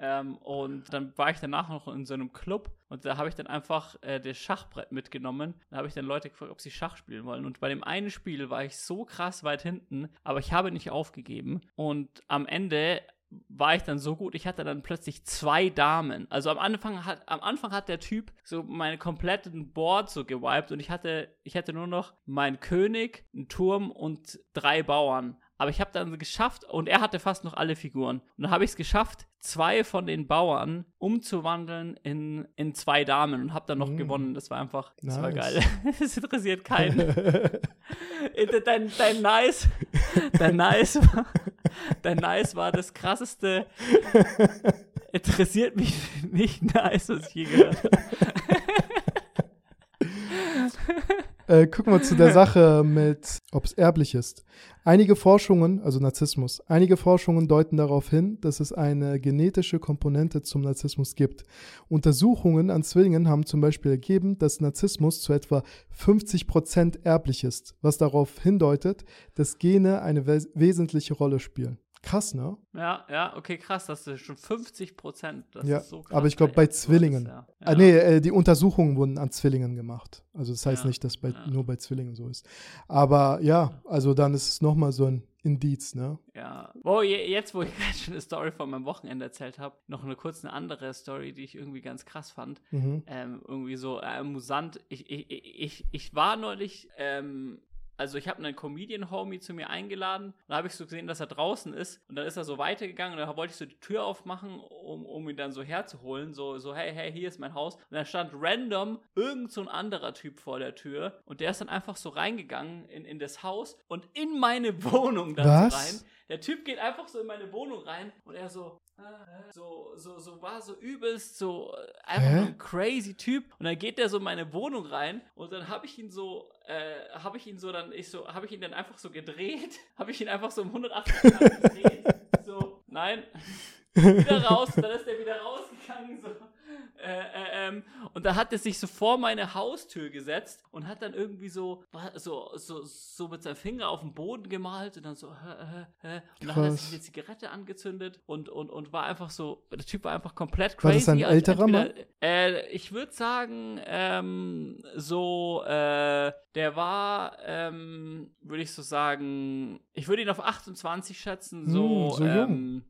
Speaker 1: ähm, und dann war ich danach noch in so einem Club und da habe ich dann einfach äh, das Schachbrett mitgenommen. Da habe ich dann Leute gefragt, ob sie Schach spielen wollen. Und bei dem einen Spiel war ich so krass weit hinten, aber ich habe nicht aufgegeben. Und am Ende war ich dann so gut, ich hatte dann plötzlich zwei Damen. Also am Anfang hat, am Anfang hat der Typ so meine kompletten Board so gewiped und ich hatte, ich hatte nur noch meinen König, einen Turm und drei Bauern. Aber ich habe dann geschafft, und er hatte fast noch alle Figuren. Und dann habe ich es geschafft, zwei von den Bauern umzuwandeln in, in zwei Damen und habe dann noch
Speaker 2: Mm.
Speaker 1: gewonnen. Das war einfach, das war
Speaker 2: Nice.
Speaker 1: geil. Das interessiert keinen. dein, dein Nice, dein Nice war, dein Nice war das krasseste. Interessiert mich nicht nice, was ich je gehört habe.
Speaker 2: Äh, gucken wir zu der Sache mit, ob es erblich ist. Einige Forschungen, also Narzissmus, einige Forschungen deuten darauf hin, dass es eine genetische Komponente zum Narzissmus gibt. Untersuchungen an Zwillingen haben zum Beispiel ergeben, dass Narzissmus zu etwa 50% erblich ist, was darauf hindeutet, dass Gene eine wes wesentliche Rolle spielen. Krass, ne?
Speaker 1: Ja, ja, okay, krass, das ist schon 50 Prozent. Das
Speaker 2: ja,
Speaker 1: ist so krass.
Speaker 2: aber ich glaube bei Zwillingen.
Speaker 1: ist, ja.
Speaker 2: Ah, nee, äh, die Untersuchungen wurden an Zwillingen gemacht. Also das heißt
Speaker 1: Ja,
Speaker 2: nicht, dass bei, nur bei Zwillingen so ist. Aber ja, also dann ist es nochmal so ein Indiz, ne?
Speaker 1: Ja. Wo, je- jetzt, wo ich gerade schon eine Story von meinem Wochenende erzählt habe, noch eine kurz eine andere Story, die ich irgendwie ganz krass fand.
Speaker 2: Mhm.
Speaker 1: Ähm, irgendwie so äh, amüsant. Ich, ich, ich, ich war neulich, ähm, also ich habe einen Comedian-Homie zu mir eingeladen und da habe ich so gesehen, dass er draußen ist und dann ist er so weitergegangen und da wollte ich so die Tür aufmachen, um, um ihn dann so herzuholen, so, so, hey, hey, hier ist mein Haus. Und dann stand random irgend so ein anderer Typ vor der Tür und der ist dann einfach so reingegangen in, in das Haus und in meine Wohnung dann
Speaker 2: Was?
Speaker 1: rein. Der Typ geht einfach so in meine Wohnung rein und er so, so, so, so war so übelst, so äh, einfach
Speaker 2: Hä?
Speaker 1: ein crazy Typ. Und dann geht der so in meine Wohnung rein und dann habe ich ihn so, äh, habe ich ihn so dann, ich so, habe ich ihn dann einfach so gedreht, habe ich ihn einfach so um 180 Grad gedreht. So, nein, wieder raus, dann ist er wieder so. Äh, äh, ähm, und da hat er sich so vor meine Haustür gesetzt und hat dann irgendwie so, war so, so, so mit seinem Finger auf den Boden gemalt und dann so, hä, hä, hä. Und dann hat er sich eine Zigarette angezündet und, und, und war einfach so, der Typ war einfach komplett
Speaker 2: War
Speaker 1: crazy.
Speaker 2: das ein
Speaker 1: Also
Speaker 2: älterer
Speaker 1: entweder- Äh, ich würde sagen, ähm, so, äh, der war, ähm, würde ich so sagen, ich würde ihn auf 28 schätzen, so,
Speaker 2: Hm, so jung.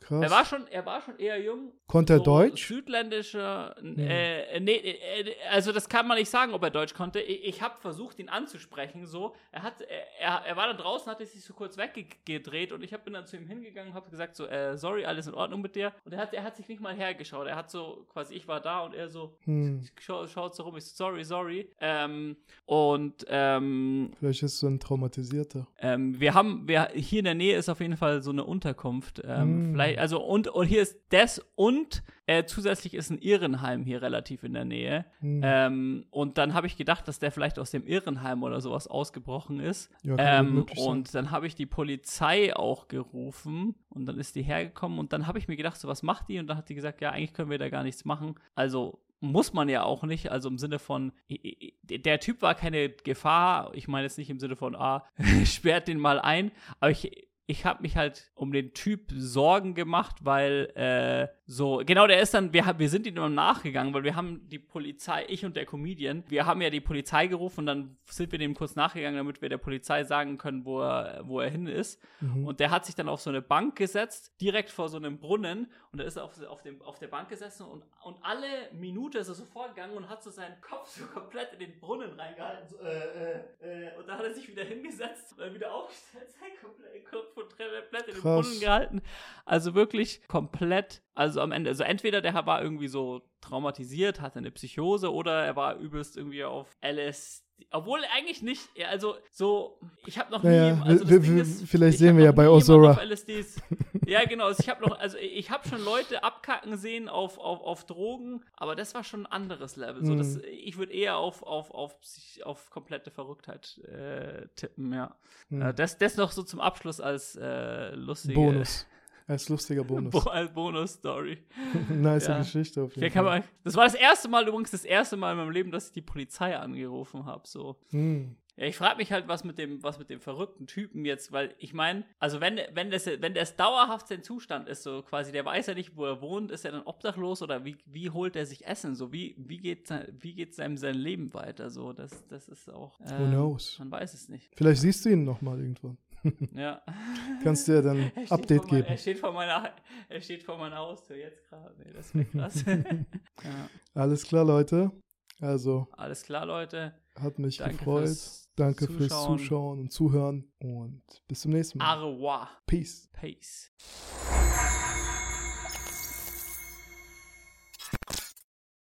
Speaker 2: Krass.
Speaker 1: Er war schon, er war schon eher jung.
Speaker 2: Konnte er
Speaker 1: so
Speaker 2: Deutsch?
Speaker 1: Südländischer, äh, nee, äh, also das kann man nicht sagen, ob er Deutsch konnte. Ich, ich habe versucht, ihn anzusprechen, so. Er hat, er, er war dann draußen, hatte sich so kurz weggedreht und ich hab, bin dann zu ihm hingegangen und habe gesagt so, äh, sorry, alles in Ordnung mit dir. Und er hat, er hat sich nicht mal hergeschaut. Er hat so, quasi, ich war da und er so,
Speaker 2: Hm.
Speaker 1: schau, schaut so rum, ich so, sorry, sorry. Ähm, und, ähm,
Speaker 2: Vielleicht ist es so ein Traumatisierter.
Speaker 1: ähm, wir haben, wir, hier in der Nähe ist auf jeden Fall so eine Unterkunft. Ähm,
Speaker 2: Mm.
Speaker 1: Vielleicht, also und, und hier ist das und äh, zusätzlich ist ein Irrenheim hier relativ in der Nähe.
Speaker 2: Mm.
Speaker 1: Ähm, und dann habe ich gedacht, dass der vielleicht aus dem Irrenheim oder sowas ausgebrochen ist.
Speaker 2: Ja,
Speaker 1: ähm, und dann habe ich die Polizei auch gerufen und dann ist die hergekommen und dann habe ich mir gedacht, so was macht die? Und dann hat die gesagt, ja, eigentlich können wir da gar nichts machen. Also muss man ja auch nicht, also im Sinne von, der Typ war keine Gefahr, ich meine jetzt nicht im Sinne von, ah, sperrt den mal ein, aber ich, ich habe mich halt um den Typ Sorgen gemacht, weil äh, so, genau, der ist dann, wir, wir sind ihm immer nachgegangen, weil wir haben die Polizei, ich und der Comedian, wir haben ja die Polizei gerufen und dann sind wir dem kurz nachgegangen, damit wir der Polizei sagen können, wo er, wo er hin ist.
Speaker 2: Mhm.
Speaker 1: Und der hat sich dann auf so eine Bank gesetzt, direkt vor so einem Brunnen und da ist er auf, auf, dem, auf der Bank gesessen und, und alle Minute ist er so vorgegangen und hat so seinen Kopf so komplett in den Brunnen reingehalten. So, äh, äh, äh, und dann hat er sich wieder hingesetzt und dann wieder aufgestellt, sein komplett, Kopf komplett in den. Brunnen gehalten. Also wirklich komplett, also am Ende, also entweder der war irgendwie so traumatisiert, hatte eine Psychose oder er war übelst irgendwie auf LSD. Obwohl eigentlich nicht, also so, ich habe noch
Speaker 2: Naja,
Speaker 1: nie, also ist,
Speaker 2: vielleicht
Speaker 1: ich
Speaker 2: sehen wir ja bei
Speaker 1: LSDs. Ja, genau, also ich habe noch, also ich habe schon Leute abkacken sehen auf, auf, auf Drogen, aber das war schon ein anderes Level. So, das,
Speaker 2: Mhm.
Speaker 1: ich würde eher auf, auf, auf, auf komplette Verrücktheit äh, tippen, ja.
Speaker 2: Mhm.
Speaker 1: Äh, das, das noch so zum Abschluss als äh, lustige
Speaker 2: Bonus. Als lustiger Bonus.
Speaker 1: Bo als Bonus-Story.
Speaker 2: Nice Geschichte auf jeden Fall.
Speaker 1: man, das war das erste Mal übrigens das erste Mal in meinem Leben, dass ich die Polizei angerufen habe. So.
Speaker 2: Hm.
Speaker 1: Ja, ich frage mich halt, was mit dem, was mit dem verrückten Typen jetzt, weil ich meine, also wenn, wenn das, wenn das dauerhaft sein Zustand ist, so quasi, der weiß ja nicht, wo er wohnt, ist er dann obdachlos oder wie, wie holt er sich Essen? So, wie, wie geht, sein- wie geht seinem sein Leben weiter? So, das, das ist auch.
Speaker 2: Who
Speaker 1: ähm,
Speaker 2: knows?
Speaker 1: Man weiß es nicht.
Speaker 2: Vielleicht siehst du ihn noch mal irgendwann.
Speaker 1: Ja.
Speaker 2: Kannst dir dann
Speaker 1: steht
Speaker 2: Update
Speaker 1: mein-
Speaker 2: geben.
Speaker 1: Er steht, vor meiner, er steht vor meiner Haustür jetzt gerade. Nee, das wäre krass. ja.
Speaker 2: Alles klar, Leute. Also,
Speaker 1: Alles klar, Leute.
Speaker 2: hat mich
Speaker 1: Danke
Speaker 2: gefreut.
Speaker 1: fürs
Speaker 2: Danke fürs
Speaker 1: Zuschauen.
Speaker 2: Zuschauen und Zuhören und bis zum nächsten Mal.
Speaker 1: Au revoir.
Speaker 2: Peace.
Speaker 1: Peace.